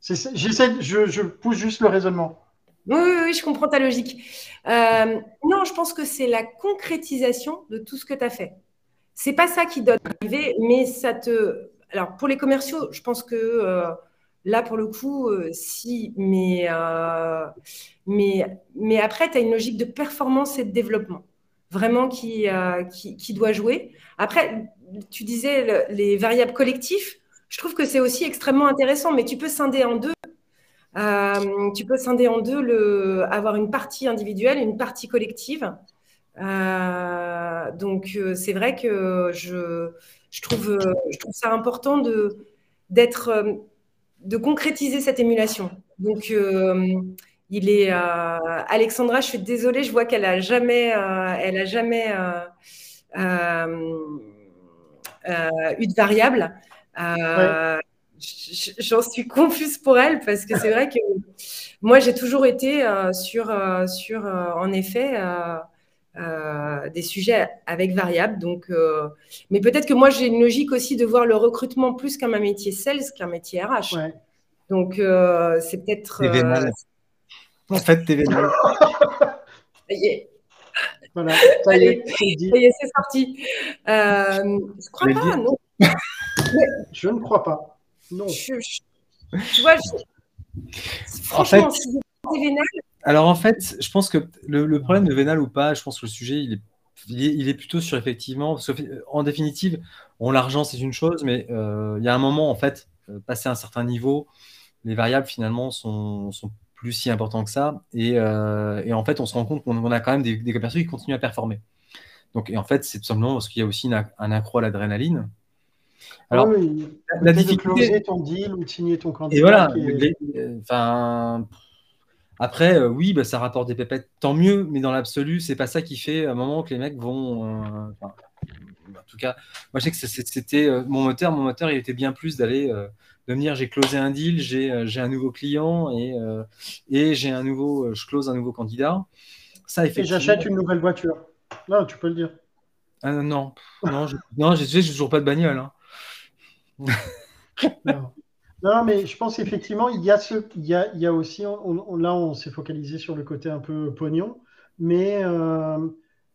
J'essaie, je, pousse juste le raisonnement. Oui, oui, je comprends ta logique. Euh, non, je pense que c'est la concrétisation de tout ce que tu as fait. C'est pas ça qui donne d'arriver, mais ça te. Alors, pour les commerciaux, je pense que euh, là, pour le coup, euh, si, mais, mais, mais après, tu as une logique de performance et de développement, vraiment qui, qui doit jouer. Après, tu disais les variables collectifs. Je trouve que c'est aussi extrêmement intéressant, mais tu peux scinder en deux euh, tu peux scinder en deux, avoir une partie individuelle une partie collective. Euh, donc, euh, c'est vrai que je, je, trouve, je trouve ça important de, d'être, de concrétiser cette émulation. Donc, il est Alexandra, je suis désolée, je vois qu'elle a jamais, elle a jamais eu de variable. J'en suis confuse pour elle parce que c'est vrai que moi j'ai toujours été euh, sur, euh, sur euh, en effet des sujets avec variables. Donc, mais peut-être que moi j'ai une logique aussi de voir le recrutement plus comme un métier sales qu'un métier RH. Donc c'est peut-être. En fait, t'es vénal. Voilà, ça y est, c'est sorti. je crois pas, non. Je ne crois pas. Non. tu vois, franchement, alors en fait, je pense que le, problème de vénal ou pas, je pense que le sujet, il est, il est, plutôt sur effectivement, en définitive, on l'argent c'est une chose, mais euh, il y a un moment en fait, euh, passer un certain niveau, les variables finalement sont, sont plus si importants que ça, et, euh, et, en fait, on se rend compte qu'on a quand même des, des commerciaux qui continuent à performer. Donc, et en fait, c'est tout simplement parce qu'il y a aussi un accro à l'adrénaline, alors, la, difficulté. De ton deal ou de signer ton candidat. Et voilà. enfin, après, euh, oui, bah, ça rapporte des pépettes, tant mieux, mais dans l'absolu, c'est pas ça qui fait à un moment que les mecs vont. Euh, en tout cas, moi, je sais que c'était euh, mon moteur. Mon moteur, il était bien plus d'aller de me dire j'ai closé un deal, j'ai un nouveau client et, et j'ai un nouveau, je close un nouveau candidat. Ça, Et j'achète une nouvelle voiture. Là, tu peux le dire. Ah, non, non, je, non, j'ai toujours pas de bagnole. Hein non. Mais je pense effectivement, il y a, ce, il y a, il y a aussi, là on s'est focalisé sur le côté un peu pognon, mais euh,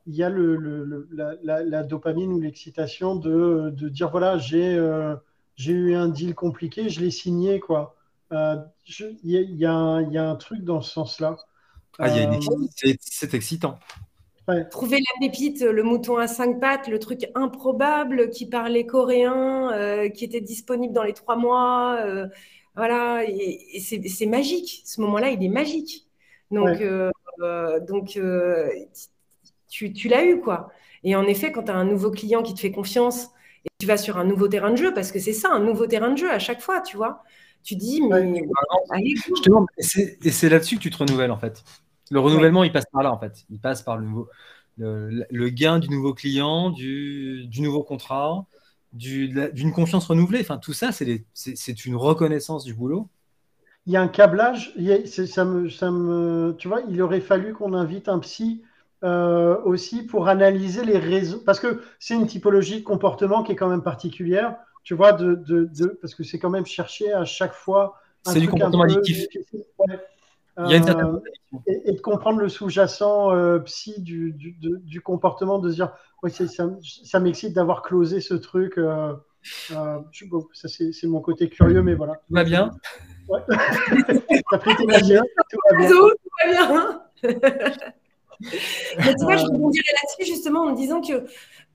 il y a le, le, la, la, dopamine ou l'excitation de, de, dire voilà, j'ai euh, j'ai eu un deal compliqué, je l'ai signé. quoi. Euh, il y, a, y, a un truc dans ce sens-là. Ah, c'est excitant. Trouver la pépite, le mouton à cinq pattes, le truc improbable qui parlait coréen, euh, qui était disponible dans les trois mois. Euh, voilà, et, c'est magique. Ce moment-là, il est magique. Donc, euh, donc tu, tu l'as eu, quoi. Et en effet, quand tu as un nouveau client qui te fait confiance et tu vas sur un nouveau terrain de jeu, parce que c'est ça, un nouveau terrain de jeu à chaque fois, tu vois. Tu dis, mais. et c'est là-dessus que tu te renouvelles, en fait. Le renouvellement, il passe par là, en fait. Il passe par le, nouveau, le, gain du nouveau client, du, nouveau contrat, d'une confiance renouvelée. Enfin, tout ça, c'est une reconnaissance du boulot. Il y a un câblage. ça me, ça me, tu vois, il aurait fallu qu'on invite un psy euh, aussi pour analyser les raisons. Parce que c'est une typologie de comportement qui est quand même particulière. tu vois, de, de, de parce que c'est quand même chercher à chaque fois. C'est du comportement addictif. Il y a une euh, et, et, de comprendre le sous-jacent euh, psy du, du, du, comportement, de se dire, ouais, ça, ça m'excite d'avoir closé ce truc. Euh, euh bon, ça, c'est mon côté curieux, mais voilà. Tout va bien Ouais. T'as pris tes bien, tout va bien. Tout va bien. mais tu vois, je rebondirais là-dessus justement en me disant que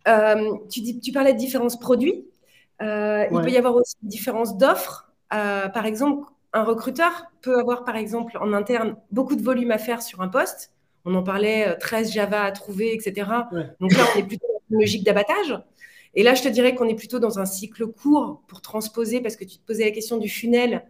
euh, tu, dis, tu parlais de différences produits. Euh, il peut y avoir aussi une différence d'offres. Euh, par exemple, un recruteur peut avoir, par exemple, en interne, beaucoup de volume à faire sur un poste. On en parlait, 13 Java à trouver, etc. Donc là, on est plutôt dans une logique d'abattage. Et là, je te dirais qu'on est plutôt dans un cycle court pour transposer, parce que tu te posais la question du funnel.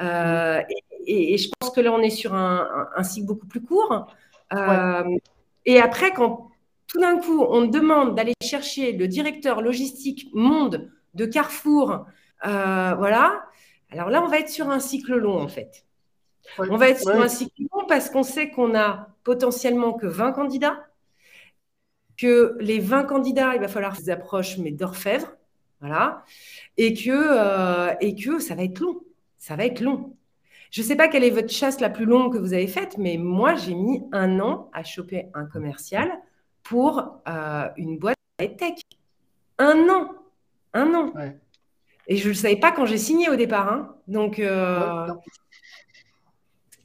Euh, et, et, je pense que là, on est sur un, un, cycle beaucoup plus court. Euh, et après, quand tout d'un coup, on demande d'aller chercher le directeur logistique monde de Carrefour, euh, voilà, alors là, on va être sur un cycle long, en fait. On va être sur un cycle long parce qu'on sait qu'on a potentiellement que 20 candidats, que les 20 candidats, il va falloir qu'ils approchent, mais d'orfèvre, voilà, et que, euh, et que ça va être long. Ça va être long. Je ne sais pas quelle est votre chasse la plus longue que vous avez faite, mais moi, j'ai mis un an à choper un commercial pour euh, une boîte tech. Un an. Un an. Et je ne le savais pas quand j'ai signé au départ. Hein. Donc, euh,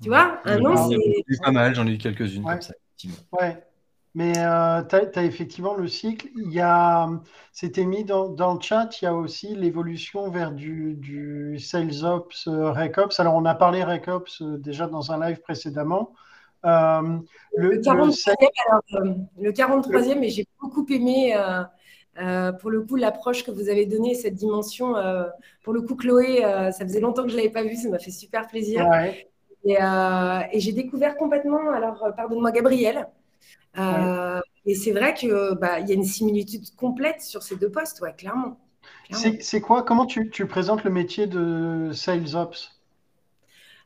tu vois, un an, c'est. pas mal, j'en ai eu quelques-unes comme ça. Ouais. Mais euh, tu as, effectivement le cycle. Il y a, c'était mis dans, dans, le chat, il y a aussi l'évolution vers du, du Sales Ops, euh, RecOps. Alors, on a parlé RecOps euh, déjà dans un live précédemment. Euh, le, le, 43e, le 43e, mais j'ai beaucoup aimé pour le coup l'approche que vous avez donnée, cette dimension. pour le coup, Chloé, ça faisait longtemps que je ne l'avais pas vue, ça m'a fait super plaisir. Et, et j'ai découvert complètement, alors pardonne-moi Gabriel, euh, et c'est vrai qu'il bah, y a une similitude complète sur ces deux postes, ouais, clairement. C'est quoi Comment tu, tu, présentes le métier de Sales Ops?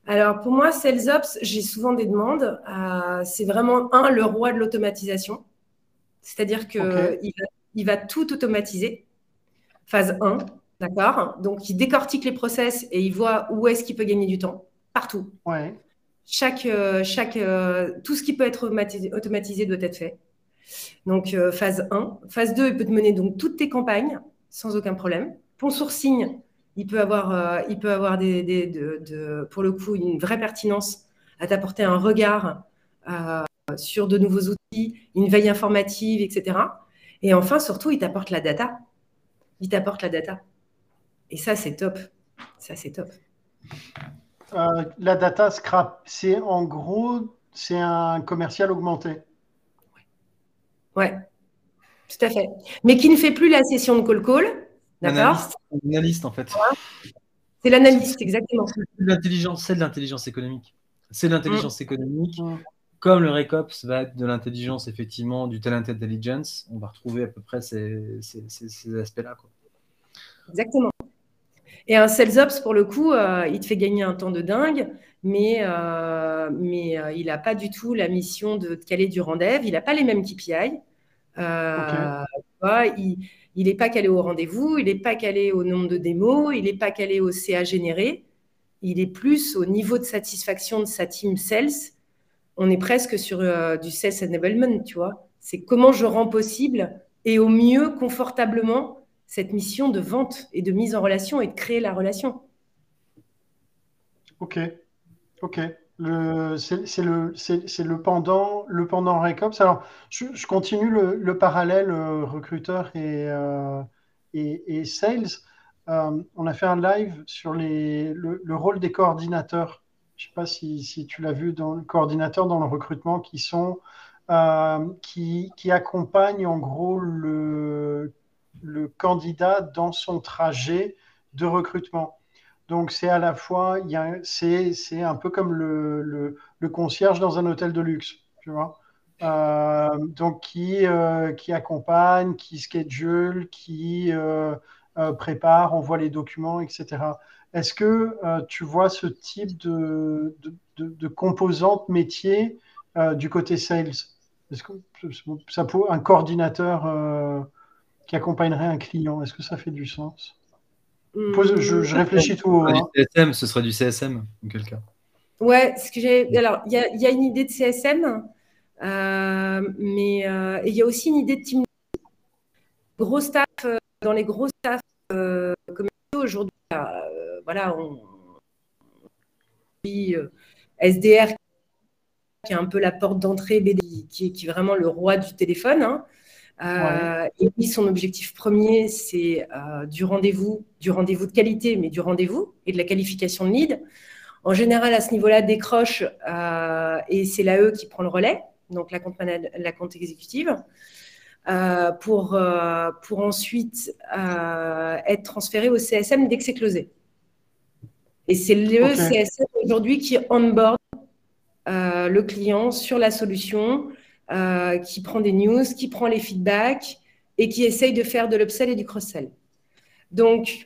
Alors pour moi, Sales Ops, j'ai souvent des demandes. Euh, c'est vraiment un le roi de l'automatisation, c'est-à-dire que il, va, il, va, tout automatiser. Phase 1, d'accord. Donc il décortique les process et il voit où est-ce qu'il peut gagner du temps partout. Ouais chaque, euh, chaque, euh, tout ce qui peut être automatisé, doit être fait. Donc, euh, phase 1. Phase 2, il peut te mener donc toutes tes campagnes sans aucun problème. Ton sourcing, il peut avoir, il peut avoir des, des de, pour le coup une vraie pertinence à t'apporter un regard sur de nouveaux outils, une veille informative, etc. Et enfin, surtout, il t'apporte la data. Il t'apporte la data. Et ça, c'est top. Ça, c'est top. Euh, la data scrap, c'est en gros, c'est un commercial augmenté. Ouais, tout à fait. Mais qui ne fait plus la session de call-call. D'accord L'analyste, en fait. C'est l'analyste, exactement. C'est de l'intelligence, économique. C'est de l'intelligence mm. économique. Mm. Comme le RECOPS va être de l'intelligence, effectivement, du talent intelligence, on va retrouver à peu près ces, ces aspects-là. Exactement. Et un sales ops, pour le coup, euh, il te fait gagner un temps de dingue, mais, euh, mais euh, il n'a pas du tout la mission de te caler du rendez-vous. Il n'a pas les mêmes KPI. il n'est pas calé au rendez-vous, il n'est pas calé au nombre de démos, il n'est pas calé au CA généré. Il est plus au niveau de satisfaction de sa team sales. On est presque sur du sales enablement, tu vois. C'est comment je rends possible et au mieux, confortablement, cette mission de vente et de mise en relation et de créer la relation. Ok, ok. C'est le, pendant, le pendant Recops. Alors, je, continue le, parallèle euh, recruteur et, euh, et, sales. Euh, on a fait un live sur le, rôle des coordinateurs. Je ne sais pas si, tu l'as vu dans le coordinateur dans le recrutement qui sont qui, qui accompagnent en gros le le candidat dans son trajet de recrutement. Donc c'est à la fois, c'est un peu comme le, concierge dans un hôtel de luxe, tu vois. Euh, donc qui, euh, qui accompagne, qui schedule, qui euh, prépare, envoie les documents, etc. Est-ce que tu vois ce type de, de, de composante métier du côté sales? Est-ce que ça peut un coordinateur qui accompagnerait un client. Est-ce que ça fait du sens? Je, réfléchis tout. Hein. CSM, ce serait du CSM, en quel cas Ouais, ce que j'ai. Alors, il y, a, une idée de CSM, euh, mais euh, il y a aussi une idée de team. Gros staff, euh, dans les gros staffs commerciaux aujourd'hui, voilà, on, SDR qui est un peu la porte d'entrée, qui, qui, est vraiment le roi du téléphone. Hein. Euh, et puis son objectif premier, c'est euh, du rendez-vous, du rendez-vous de qualité, mais du rendez-vous et de la qualification de lead. En général, à ce niveau-là, décroche euh, et c'est l'AE qui prend le relais, donc la compte, la compte exécutive, pour, pour ensuite être transféré au CSM dès que c'est closé. Et c'est le CSM aujourd'hui qui onboard le client sur la solution euh, qui prend des news, qui prend les feedbacks et qui essaye de faire de l'upsell et du cross-sell. Donc,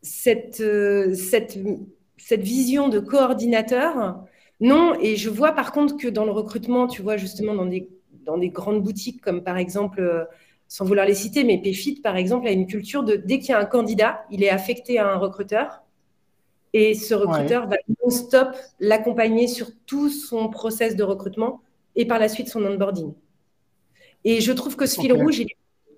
cette, euh, cette, cette vision de coordinateur, non, et je vois par contre que dans le recrutement, tu vois justement dans des, dans des grandes boutiques comme par exemple, euh, sans vouloir les citer, mais PFIT par exemple, a une culture de dès qu'il y a un candidat, il est affecté à un recruteur. Et ce recruteur va non-stop l'accompagner sur tout son process de recrutement et par la suite son onboarding. Et je trouve que ce fil rouge,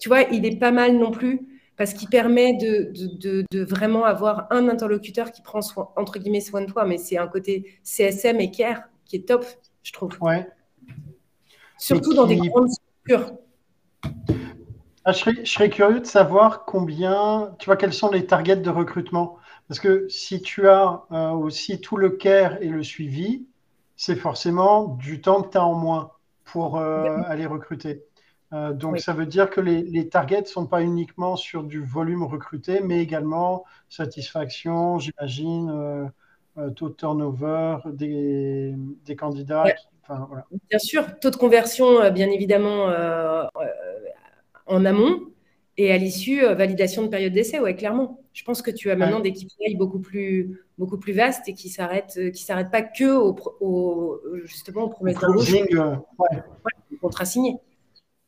tu vois, il est pas mal non plus parce qu'il permet de, de, de, vraiment avoir un interlocuteur qui prend soin, entre guillemets soin de toi, mais c'est un côté CSM et care qui est top, je trouve. Ouais. Surtout dans des grandes structures. Ah, je, serais, je, serais, curieux de savoir combien, tu vois, quels sont les targets de recrutement? Parce que si tu as euh, aussi tout le care et le suivi, c'est forcément du temps que tu as en moins pour euh, aller recruter. Euh, donc, ça veut dire que les, targets ne sont pas uniquement sur du volume recruté, mais également satisfaction, j'imagine, euh, taux de turnover des, candidats. Bien sûr, taux de conversion, bien évidemment, en amont. Et à l'issue, validation de période d'essai, ouais, clairement. Je pense que tu as maintenant des KPI beaucoup plus, beaucoup plus vastes et qui s'arrêtent, qui s'arrêtent pas que au, justement au premier euh, contrat signé.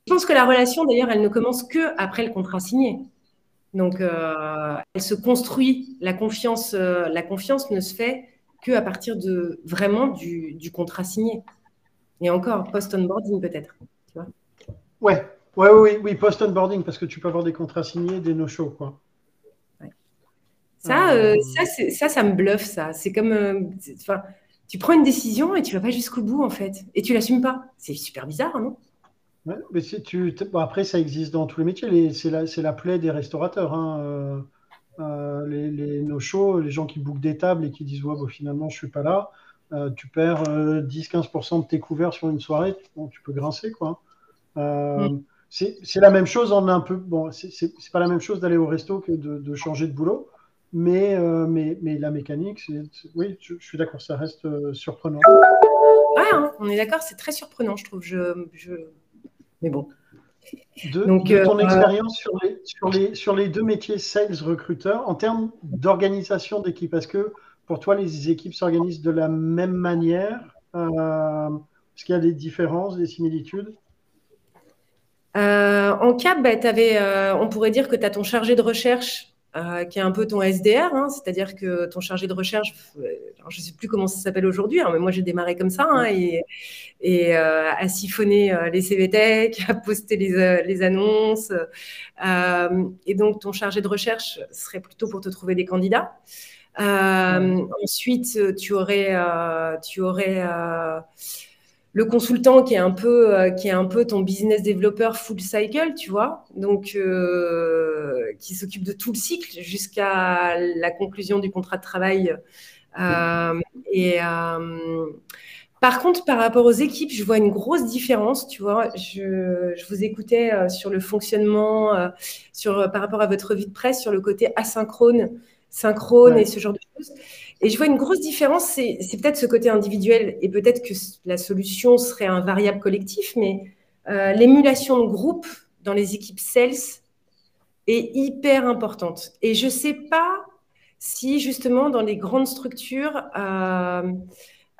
Je pense que la relation, d'ailleurs, elle ne commence que après le contrat signé. Donc, euh, elle se construit. La confiance, euh, la confiance ne se fait que à partir de vraiment du, du contrat signé. Et encore post-onboarding peut-être. Tu vois ouais, Ouais, oui, oui, post-onboarding, parce que tu peux avoir des contrats signés, des no-shows, quoi. Ça, euh, ça, ça, ça, me bluffe, ça. C'est comme. Euh, tu prends une décision et tu vas pas jusqu'au bout, en fait. Et tu l'assumes pas. C'est super bizarre, non? Ouais, mais si tu, après, ça existe dans tous les métiers. C'est la, la plaie des restaurateurs. Hein. Euh, les, les no-shows, les gens qui bookent des tables et qui disent ouais, bon, finalement, je suis pas là. tu perds 10-15% de tes couverts sur une soirée. Bon, tu peux grincer, quoi. Mm. C'est la même chose en un peu. Bon, c'est pas la même chose d'aller au resto que de, changer de boulot, mais, euh, mais, mais, la mécanique, oui, je, suis d'accord, ça reste euh, surprenant. Ouais, hein, on est d'accord, c'est très surprenant, je trouve. Je, je... Mais bon. De, Donc, ton euh, expérience sur les, sur, les, sur les deux métiers sales recruteur, en termes d'organisation d'équipe, est-ce que pour toi, les équipes s'organisent de la même manière Est-ce qu'il y a des différences, des similitudes? Euh, en cap, bah, euh, on pourrait dire que tu as ton chargé de recherche euh, qui est un peu ton SDR, hein, c'est-à-dire que ton chargé de recherche, je ne sais plus comment ça s'appelle aujourd'hui, hein, mais moi j'ai démarré comme ça, hein, et, et à siphonner les CVTech, à poster les, annonces. et donc ton chargé de recherche serait plutôt pour te trouver des candidats. Ensuite, tu aurais, tu aurais le consultant qui est un peu euh, qui est un peu ton business developer full cycle, tu vois, donc euh, qui s'occupe de tout le cycle jusqu'à la conclusion du contrat de travail. Euh, et par contre, par rapport aux équipes, je vois une grosse différence, tu vois. Je, vous écoutais sur le fonctionnement, sur par rapport à votre revue de presse, sur le côté asynchrone, synchrone et ce genre de choses. Et je vois une grosse différence, c'est peut-être ce côté individuel et peut-être que la solution serait un variable collectif, mais euh, l'émulation de groupe dans les équipes sales est hyper importante. Et je ne sais pas si justement dans les grandes structures, euh,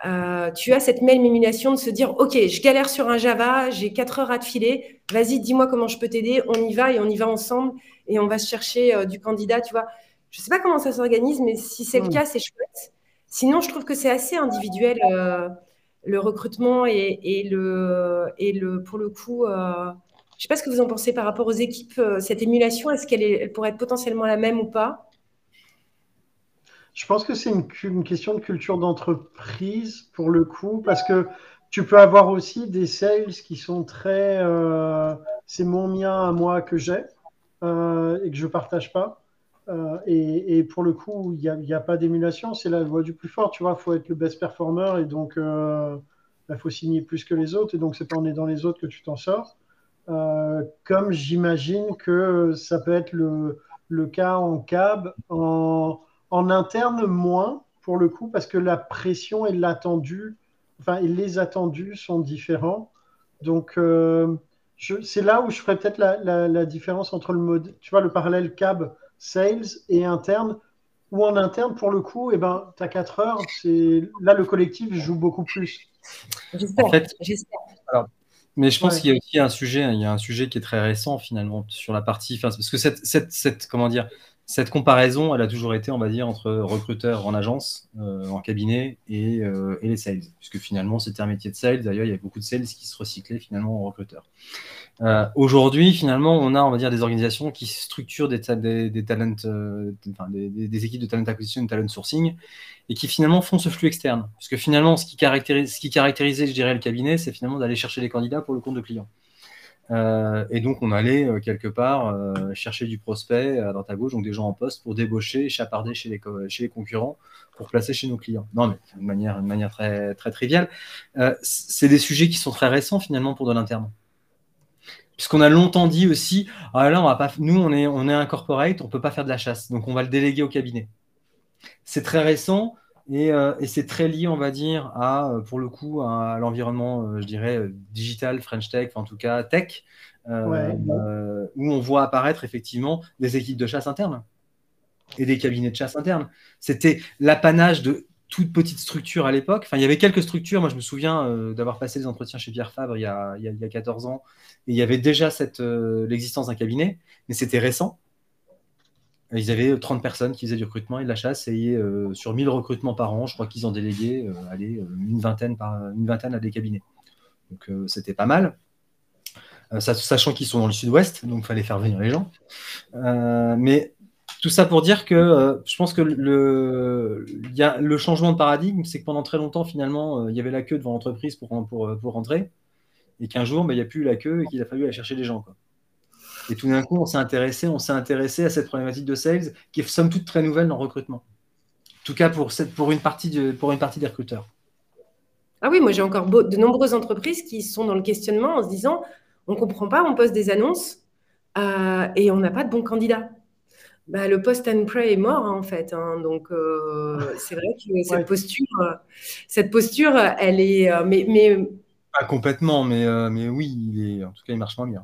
euh, tu as cette même émulation de se dire, OK, je galère sur un Java, j'ai quatre heures à te filer, vas-y, dis-moi comment je peux t'aider, on y va et on y va ensemble et on va chercher du candidat, tu vois Je ne sais pas comment ça s'organise, mais si c'est le hmm. cas, c'est chouette. Sinon, je trouve que c'est assez individuel le recrutement et, le, et le, pour le coup, je ne sais pas ce que vous en pensez par rapport aux équipes. cette émulation, est-ce qu'elle pourrait être potentiellement la même ou pas? Je pense que c'est une, une, question de culture d'entreprise pour le coup, parce que tu peux avoir aussi des sales qui sont très. Euh, c'est mon mien à moi que j'ai euh, et que je partage pas. Euh, et, pour le coup, il n'y a, pas d'émulation, c'est la voie du plus fort. Tu vois, il faut être le best performer et donc il bah, faut signer plus que les autres. Et donc, c'est pas en aidant les autres que tu t'en sors. comme j'imagine que ça peut être le, cas en cab, en, interne moins pour le coup, parce que la pression et l'attendu enfin, les attendus sont différents. Donc, euh, c'est là où je ferais peut-être la, différence entre le mode, tu vois, le parallèle cab sales et interne. Ou en interne, pour le coup, eh ben, tu as 4 heures. Là, le collectif joue beaucoup plus. J'espère. En fait, mais je pense qu'il y a aussi un sujet, il y a un sujet qui est très récent finalement sur la partie, parce que cette, cette, cette comment dire, cette comparaison, elle a toujours été, on va dire, entre recruteurs en agence, euh, en cabinet euh, et, les sales. Puisque finalement, c'était un métier de sales. D'ailleurs, il y a beaucoup de sales qui se recyclaient finalement en recruteurs. Euh, aujourd'hui, finalement, on a, on va dire, des organisations qui structurent des, des, des des, équipes de talent acquisition et talent sourcing et qui finalement font ce flux externe. Parce que finalement, ce qui, ce qui caractérisait, je dirais, le cabinet, c'est finalement d'aller chercher les candidats pour le compte de clients. Euh, et donc, on allait euh, quelque part euh, chercher du prospect à droite à gauche, donc des gens en poste pour débaucher, chaparder chez les, concurrents pour placer chez nos clients. Non, mais de manière, de manière très, très triviale. c'est des sujets qui sont très récents finalement pour de l'interne. Puisqu'on a longtemps dit aussi, ah là, on va pas, nous, on est, on est un corporate, on peut pas faire de la chasse, donc on va le déléguer au cabinet. C'est très récent. Euh, et, c'est très lié, on va dire, à, euh, pour le coup, à l'environnement, euh, je dirais, digital, French Tech, en tout cas tech, où on voit apparaître effectivement des équipes de chasse internes et des cabinets de chasse internes. C'était l'apanage de toute petite structure à l'époque. Enfin, il y avait quelques structures. Moi, je me souviens d'avoir passé des entretiens chez Pierre Fabre il y a, il y a 14 ans. Et il y avait déjà l'existence d'un cabinet, mais c'était récent. Ils avaient 30 personnes qui faisaient du recrutement et de la chasse, et euh, sur 1000 recrutements par an, je crois qu'ils ont délégué euh, euh, une, vingtaine à des cabinets. Donc c'était pas mal. sachant qu'ils sont dans le sud-ouest, donc il fallait faire venir les gens. mais tout ça pour dire que je pense que le, changement de paradigme, c'est que pendant très longtemps, finalement, il y avait la queue devant l'entreprise pour, pour, pour, rentrer, et qu'un jour, bah, il n'y a plus la queue et qu'il a fallu aller chercher des gens. Quoi. Et tout d'un coup, on s'est intéressé, on s'est intéressé à cette problématique de sales qui est somme toute très nouvelle dans le recrutement. En tout cas pour, cette, pour, une, partie de, pour une partie des recruteurs. Ah oui, moi j'ai encore de nombreuses entreprises qui sont dans le questionnement en se disant on ne comprend pas, on poste des annonces euh, et on n'a pas de bons candidats. Bah, le post and pray est mort hein, en fait. Hein. donc euh, c'est vrai que cette posture, cette posture, elle est, euh, mais, mais... pas complètement, mais, mais oui, il est, en tout cas, il marche moins bien.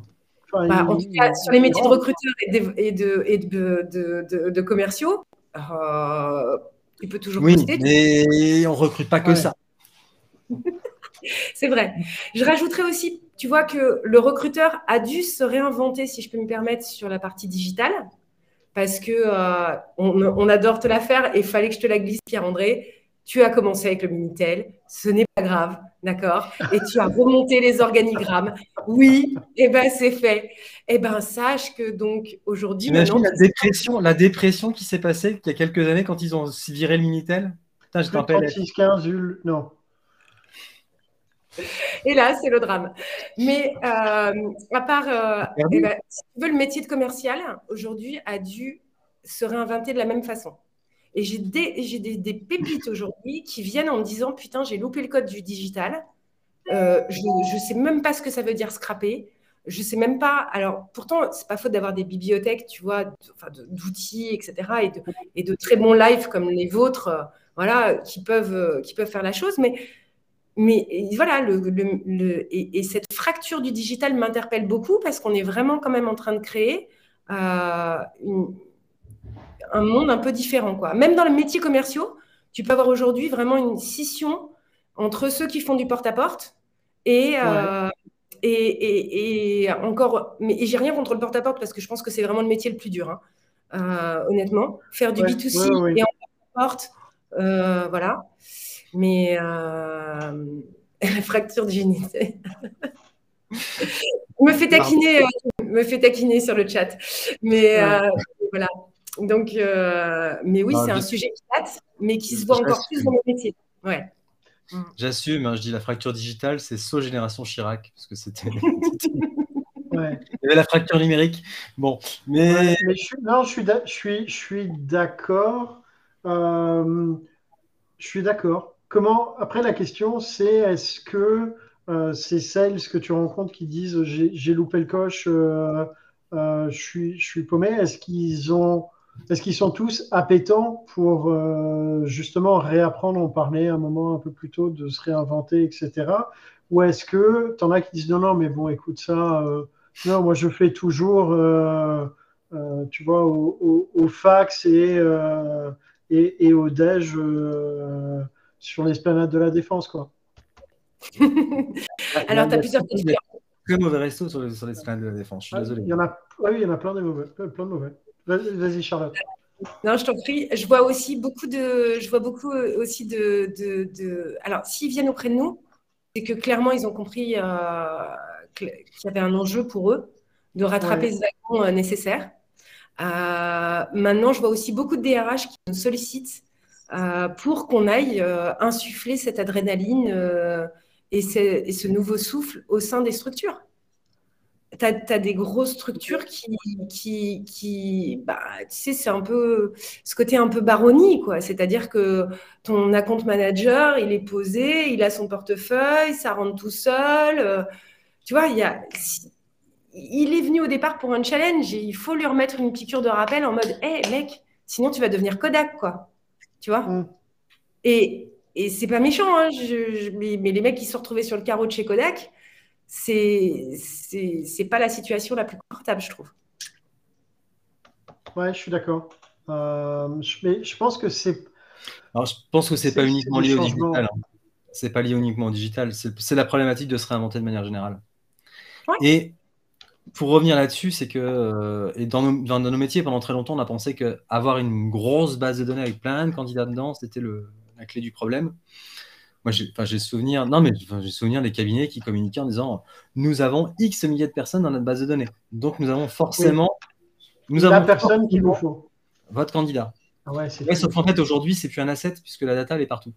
Bah, en tout cas, sur les métiers de recruteurs et de, et de, commerciaux, euh, il peut toujours oui, Mais on ne recrute pas que ça. C'est vrai. Je rajouterais aussi, tu vois, que le recruteur a dû se réinventer, si je peux me permettre, sur la partie digitale, parce que euh, on, adore te la faire et il fallait que je te la glisse, Pierre-André tu as commencé avec le Minitel, ce n'est pas grave, d'accord? Et tu as remonté les organigrammes. Oui, et eh ben c'est fait. Et eh ben sache que donc aujourd'hui. Imagine la dépression, la dépression qui s'est passée il y a quelques années quand ils ont viré le Minitel? Putain, je t'appelle. 15, non. Et là, c'est le drame. Mais euh, à part, euh, eh ben, si tu veux, le métier de commercial aujourd'hui a dû se réinventer de la même façon. Et j'ai des, pépites aujourd'hui qui viennent en me disant Putain, j'ai loupé le code du digital. Euh, je ne sais même pas ce que ça veut dire scraper. Je sais même pas. Alors, pourtant, c'est pas faute d'avoir des bibliothèques, tu vois, d'outils, etc. Et de, et très bons lives comme les vôtres, euh, voilà, qui peuvent, euh, qui peuvent faire la chose. Mais, mais voilà, le, et, cette fracture du digital m'interpelle beaucoup parce qu'on est vraiment quand même en train de créer une un monde un peu différent. Quoi. Même dans les métiers commerciaux, tu peux avoir aujourd'hui vraiment une scission entre ceux qui font du porte-à-porte et, euh, et, et, encore. Mais j'ai rien contre le porte-à-porte parce que je pense que c'est vraiment le métier le plus dur. Hein. honnêtement. Faire du B2C et en porte, voilà. Mais la fracture d'unité. me fait taquiner, me fait taquiner sur le chat. Mais voilà. Donc, mais oui, c'est un sujet qui date, mais qui se voit encore plus dans mon métier. Ouais. J'assume, hein, je dis la fracture digitale, c'est saut génération Chirac, parce que c'était. ouais. Il y avait la fracture numérique. Bon, mais. je suis, non, je suis, je suis, je suis d'accord. Euh, je suis d'accord. Comment Après, la question, c'est est-ce que euh, ces sales que tu rencontres qui disent j'ai loupé le coche, euh, je, suis, je suis paumé, est-ce qu'ils ont est-ce qu'ils sont tous appétents pour euh, justement réapprendre On parlait un moment un peu plus tôt de se réinventer, etc. Ou est-ce que tu en as qui disent non, non, mais bon, écoute ça, euh, non, moi je fais toujours, euh, tu vois, au, fax et, et, et, au déj sur l'esplanade de la défense, quoi. Alors, tu as plusieurs questions. Très mauvais resto sur l'esplanade de la défense, je suis désolé. Il y en a, oui, il y en a plein de mauvais. Plein de mauvais. Vas-y, Charlotte. Non, je t'en prie. Je vois aussi beaucoup de, je vois beaucoup aussi de, de, alors s'ils viennent auprès de nous, c'est que clairement ils ont compris euh, qu'il y avait un enjeu pour eux de rattraper ce wagon euh, nécessaire. Euh, maintenant, je vois aussi beaucoup de DRH qui nous sollicitent pour qu'on aille insuffler cette adrénaline et, et, ce nouveau souffle au sein des structures tu as, des grosses structures qui, qui, qui bah, tu sais, c'est un peu ce côté un peu baronnie, quoi. C'est-à-dire que ton account manager, il est posé, il a son portefeuille, ça rentre tout seul. Euh, tu vois, il y a, il est venu au départ pour un challenge et il faut lui remettre une piqûre de rappel en mode, hé mec, sinon tu vas devenir Kodak, quoi. Tu vois? Mm. Et, et c'est pas méchant, hein, mais, mais les mecs qui se sont retrouvés sur le carreau de chez Kodak, c'est c'est pas la situation la plus confortable, je trouve. Ouais, je suis d'accord. Euh, mais je pense que c'est. Alors, je pense que c'est pas uniquement lié au digital. Hein. C'est pas lié uniquement au digital. C'est la problématique de se réinventer de manière générale. Et pour revenir là-dessus, c'est que euh, et dans nos, dans, nos, métiers, pendant très longtemps, on a pensé qu'avoir une grosse base de données avec plein de candidats dedans, c'était la clé du problème. Moi, j'ai souvenir, non, mais j'ai souvenir des cabinets qui communiquaient en disant nous avons X milliers de personnes dans notre base de données. Donc, nous avons forcément. Nous la avons personne qu'il nous faut. Votre candidat. Ah ouais, sauf qu'en fait, aujourd'hui, c'est plus un asset puisque la data, elle est partout.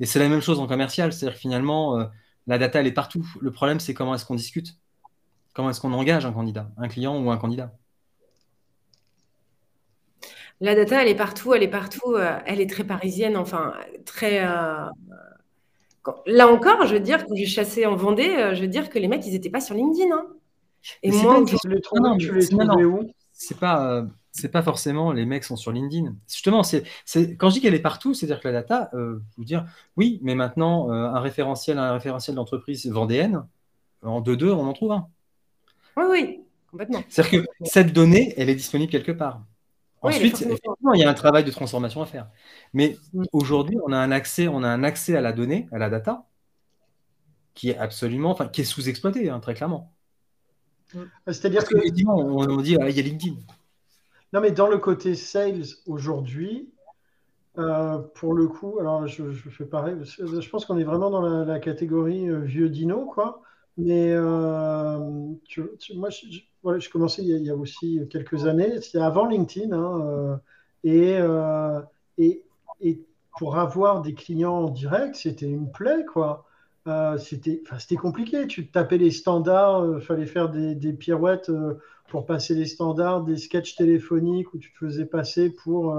Et c'est la même chose en commercial. C'est-à-dire que finalement, euh, la data, elle est partout. Le problème, c'est comment est-ce qu'on discute? Comment est-ce qu'on engage un candidat, un client ou un candidat? La data, elle est partout, elle est partout, euh, elle est très parisienne, enfin, très. Euh, là encore, je veux dire, quand j'ai chassé en Vendée, euh, je veux dire que les mecs, ils n'étaient pas sur LinkedIn. Hein. Et moi, je les trouve, tu les trouvais où C'est pas. c'est pas forcément les mecs sont sur LinkedIn. Justement, c'est, quand je dis qu'elle est partout, c'est-à-dire que la data, je vous dire, oui, mais maintenant, un référentiel, un référentiel d'entreprise vendéenne, en 2-2, on en trouve un. Oui, oui, complètement. C'est-à-dire que cette donnée, elle est disponible quelque part. Ensuite, il y a un travail de transformation à faire. Mais mm. aujourd'hui, on a un accès, on a un accès à la donnée, à la data, qui est absolument, enfin, qui est sous-exploité, hein, très clairement. Mm. C'est-à-dire que, on, dit, ah, il y a LinkedIn. Non, mais dans le côté sales aujourd'hui, euh, pour le coup, alors je, fais pareil, je pense qu'on est vraiment dans la, catégorie euh, vieux dino, quoi. Mais euh, moi, je, voilà, je commençais il y, a, aussi quelques années, c'était avant LinkedIn, hein, euh, euh, et, et, pour avoir des clients en direct, c'était une plaie, quoi. Euh, c'était compliqué. Tu tapais les standards, il fallait faire des, des pirouettes pour passer les standards, des sketchs téléphoniques où tu te faisais passer pour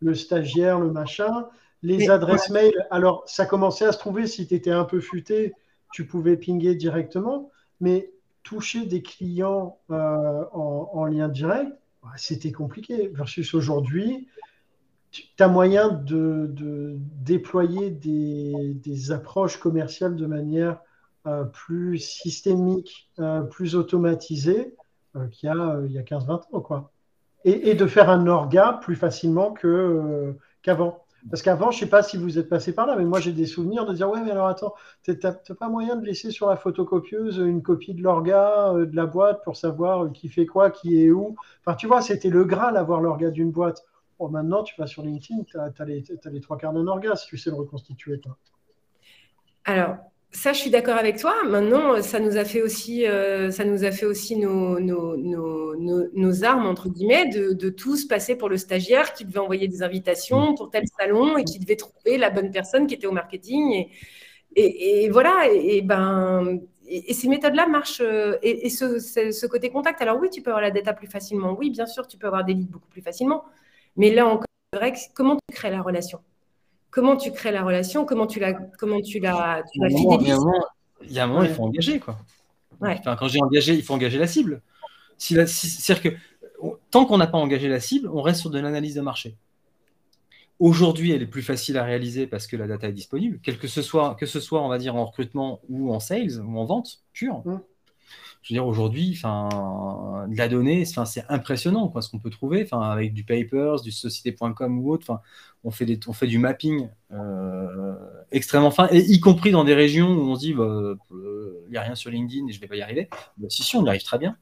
le stagiaire, le machin. Les adresses mail, alors ça commençait à se trouver si tu étais un peu futé, tu pouvais pinguer directement, mais toucher des clients euh, en, lien direct, bah, c'était compliqué. Versus aujourd'hui, tu as moyen de, déployer des, approches commerciales de manière euh, plus systémique, euh, plus automatisée qu'il y a, il y a 15-20 ans. Quoi. Et, de faire un orga plus facilement qu'avant. Parce qu'avant, je ne sais pas si vous êtes passé par là, mais moi j'ai des souvenirs de dire Ouais, mais alors attends, tu n'as pas moyen de laisser sur la photocopieuse une copie de l'orga, euh, de la boîte pour savoir qui fait quoi, qui est où? Enfin, tu vois, c'était le Graal avoir l'orga d'une boîte. Bon, maintenant, tu vas sur LinkedIn, tu as, les trois quarts d'un orga si tu sais le reconstituer. Toi. Alors, ça, je suis d'accord avec toi. Maintenant, ça nous a fait aussi, euh, ça nous a fait aussi nos, nos, nos, nos armes, entre guillemets, de, de, tous passer pour le stagiaire qui devait envoyer des invitations pour tel salon et qui devait trouver la bonne personne qui était au marketing. Et, et, voilà, et, ben, et, ces méthodes-là marchent. Euh, et, ce, ce, côté contact, alors oui, tu peux avoir la data plus facilement. Oui, bien sûr, tu peux avoir des leads beaucoup plus facilement. Mais là encore, comment tu crées la relation? Comment tu crées la relation, comment tu la, comment tu la, tu la fidélises. Il y a un moment, il faut engager quoi. Enfin, quand j'ai engagé, il faut engager la cible. Si C'est-à-dire que tant qu'on n'a pas engagé la cible, on reste sur de l'analyse de marché. Aujourd'hui, elle est plus facile à réaliser parce que la data est disponible, quel que ce soit, que ce soit, on va dire, en recrutement ou en sales ou en vente pure. Je veux dire, aujourd'hui, enfin, la donnée, c'est impressionnant quoi, ce qu'on peut trouver, enfin, avec du papers, du société.com ou autre. Enfin, on fait des, on fait du mapping euh, extrêmement fin, et y compris dans des régions où on se dit, bah, il euh, n'y a rien sur LinkedIn et je ne vais pas y arriver. Bah, si, si, on y arrive très bien.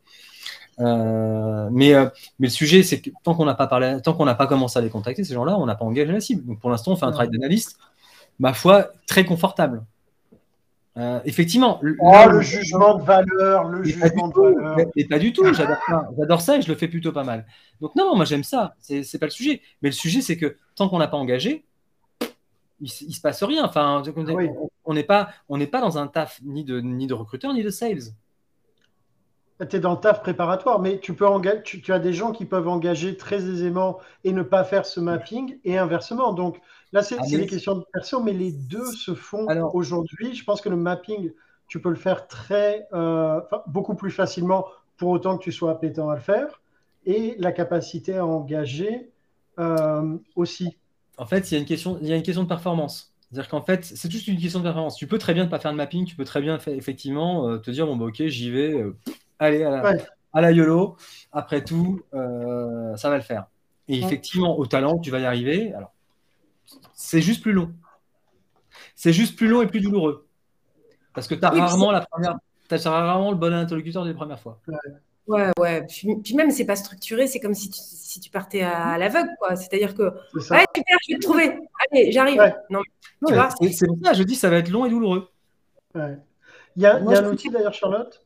Euh, mais, mais le sujet, c'est que tant qu'on n'a pas parlé, tant qu'on n'a pas commencé à les contacter, ces gens-là, on n'a pas engagé la cible. Donc pour l'instant, on fait un travail d'analyste, ma foi, très confortable. Euh, effectivement. Oh, le, jugement de valeur, le jugement de valeur. Mais, pas du tout, j'adore ça. J'adore ça et je le fais plutôt pas mal. Donc, non, moi j'aime ça. C'est pas le sujet. Mais le sujet, c'est que tant qu'on n'a pas engagé, il, se passe rien. Enfin, on n'est pas, on pas dans un taf ni de, ni de recruteur ni de sales. Tu es dans le taf préparatoire, mais tu, peux engager, tu, as des gens qui peuvent engager très aisément et ne pas faire ce mapping et inversement. Donc là, c'est ah, des questions de perso, mais les deux se font aujourd'hui. Je pense que le mapping, tu peux le faire très, euh, beaucoup plus facilement pour autant que tu sois appétent à le faire et la capacité à engager euh, aussi. En fait, il y, a une question, il y a une question de performance. C'est-à-dire qu'en fait, c'est juste une question de performance. Tu peux très bien ne pas faire de mapping, tu peux très bien effectivement euh, te dire bon, bah, ok, j'y vais allez, à la, YOLO, après tout, euh, ça va le faire. Et effectivement, au talent, tu vas y arriver. Alors, c'est juste plus long. C'est juste plus long et plus douloureux. Parce que tu as rarement la première. As rarement le bon interlocuteur des premières fois. Ouais, ouais. Puis, même, c'est pas structuré, c'est comme si tu, si tu partais à, l'aveugle, quoi. C'est-à-dire que, ouais, super, je vais te trouver. Allez, j'arrive. Non, c'est pour ça, je dis, ça va être long et douloureux. Il y a, il y a un outil d'ailleurs, Charlotte,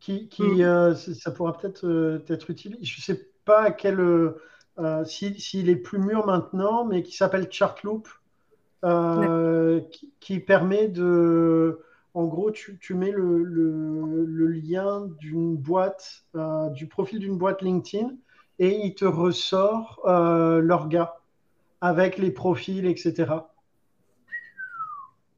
qui, mm. euh, ça pourra peut-être euh, être utile. Je ne sais pas quel, euh, s'il est plus mûr maintenant, mais qui s'appelle Chartloop, qui, qui, permet de, en gros, tu, tu mets le, le, le lien d'une boîte, du profil d'une boîte LinkedIn, et il te ressort l'orga avec les profils, etc.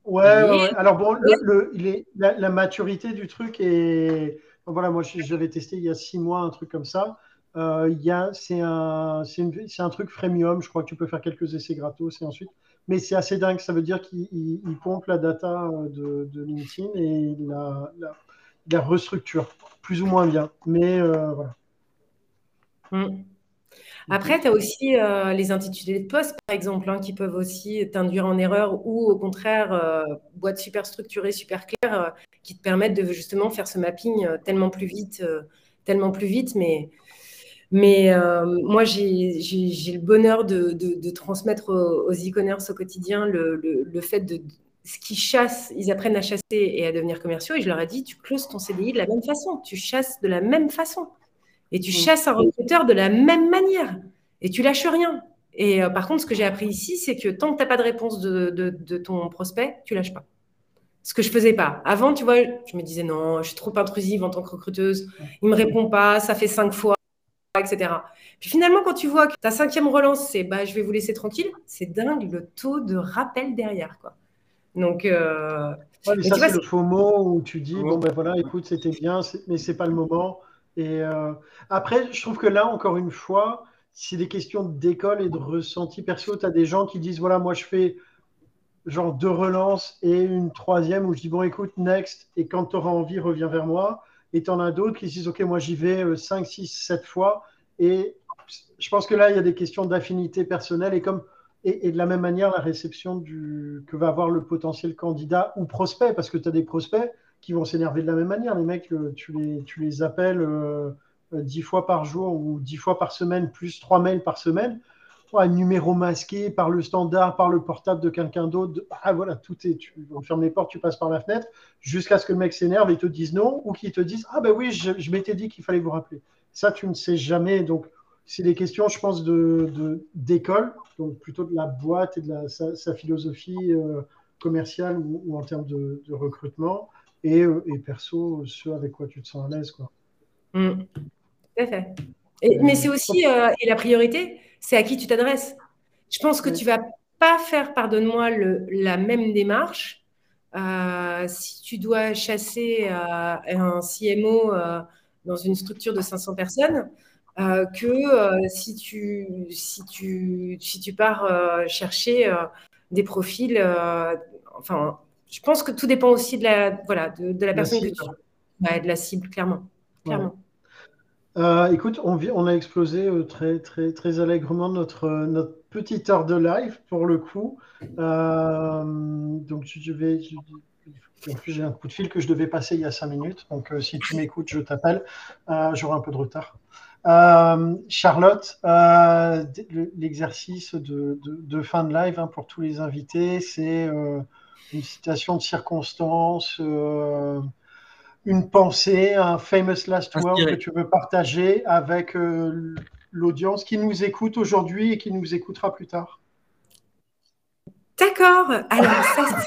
Ouais, ouais, Alors bon, le, la, maturité du truc est, voilà, moi j'avais testé il y a six mois un truc comme ça. Euh, c'est un, un, truc freemium. Je crois que tu peux faire quelques essais gratos et ensuite. Mais c'est assez dingue. Ça veut dire qu'il pompe la data euh, de, de, LinkedIn et il la, restructure plus ou moins bien. Mais euh, voilà. Mm. Après, tu as aussi euh, les intitulés de poste, par exemple, hein, qui peuvent aussi t'induire en erreur ou au contraire, boîtes super structurées, super claires, qui te permettent de justement faire ce mapping tellement plus vite, tellement plus vite. Mais, mais moi, j'ai le bonheur de, de, transmettre aux, e-commerce au quotidien le, le, fait de ce qu'ils chassent, ils apprennent à chasser et à devenir commerciaux. Et je leur ai dit, tu closes ton CDI de la même façon, tu chasses de la même façon. Et tu mm. chasses un recruteur de la même manière. Et tu lâches rien. Et euh, par contre, ce que j'ai appris ici, c'est que tant que tu n'as pas de réponse de, ton prospect, tu lâches pas. Ce que je faisais pas. Avant, tu vois, je me disais non, je suis trop intrusive en tant que recruteuse. Il me répond pas, ça fait cinq fois, etc. Puis finalement, quand tu vois que ta cinquième relance, c'est bah, je vais vous laisser tranquille, c'est dingue le taux de rappel derrière. Quoi. Donc, euh... ça, c'est le faux mot où tu dis bon, ben voilà, écoute, c'était bien, mais c'est pas le moment. Et euh, après, je trouve que là, encore une fois, c'est des questions d'école et de ressenti perso. Tu as des gens qui disent voilà, moi je fais genre deux relances et une troisième où je dis bon, écoute, next, et quand tu auras envie, reviens vers moi. Et tu en as d'autres qui disent ok, moi j'y vais 5, 6, 7 fois. Et je pense que là, il y a des questions d'affinité personnelle. Et comme et, de la même manière, la réception du, que va avoir le potentiel candidat ou prospect, parce que tu as des prospects qui vont s'énerver de la même manière. Les mecs, tu les, tu les appelles euh, dix fois par jour ou dix fois par semaine, plus trois mails par semaine. Un numéro masqué par le standard, par le portable de quelqu'un d'autre. Ah voilà, tout est. Tu, on ferme les portes, tu passes par la fenêtre, jusqu'à ce que le mec s'énerve et te dise non, ou qu'il te dise Ah ben oui, je, je m'étais dit qu'il fallait vous rappeler. Ça, tu ne sais jamais. Donc, c'est des questions, je pense, de, d'école, donc plutôt de la boîte et de la, sa, philosophie euh, commerciale ou, en termes de, recrutement, et, euh, et, perso, ce avec quoi tu te sens à l'aise. Quoi. Mmh. Tout à fait. mais c'est aussi, euh, et la priorité, c'est à qui tu t'adresses. Je pense que tu vas pas faire, pardonne-moi, la même démarche si tu dois chasser un CMO dans une structure de 500 personnes. Euh, que euh, si, tu, si, tu, si tu pars euh, chercher des profils. enfin, je pense que tout dépend aussi de la, voilà, de, la personne que tu. Ouais, de la cible, clairement. clairement. Écoute, on, a explosé très, très, très allègrement notre, notre petite heure de live pour le coup. donc, je vais. j'ai un coup de fil que je devais passer il y a cinq minutes. Donc, si tu m'écoutes, je t'appelle. J'aurai un peu de retard. Euh, Charlotte, euh, l'exercice de, fin de live hein, pour tous les invités, c'est euh, une citation de circonstance, une pensée, un famous last word que tu veux partager avec l'audience qui nous écoute aujourd'hui et qui nous écoutera plus tard. D'accord. Alors, ça,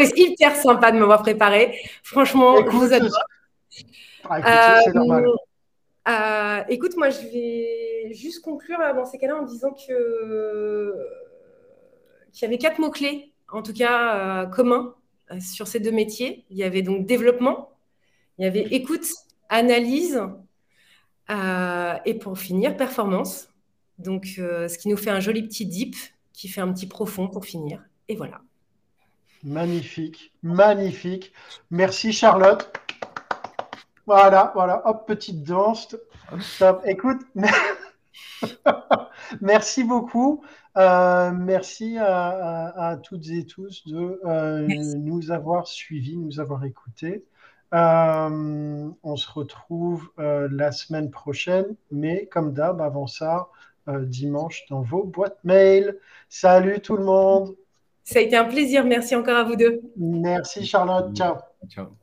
c'est hyper sympa de m'avoir préparé. Franchement, je vous adore. Ah, c'est normal. Euh, écoute, moi, je vais juste conclure dans ces cas-là en disant que qu'il y avait quatre mots-clés, en tout cas euh, communs, euh, sur ces deux métiers. Il y avait donc développement, il y avait écoute, analyse, et pour finir, performance. Donc, ce qui nous fait un joli petit dip, qui fait un petit profond pour finir. Et voilà. Magnifique, magnifique. Merci Charlotte. Voilà, voilà, hop, petite danse. Écoute, merci beaucoup. Euh, merci à, toutes et tous de euh, nous avoir suivis, nous avoir écoutés. Euh, on se retrouve la semaine prochaine, mais comme d'hab, avant ça, dimanche dans vos boîtes mail. Salut tout le monde. Ça a été un plaisir. Merci encore à vous deux. Merci Charlotte. Ciao. Ciao.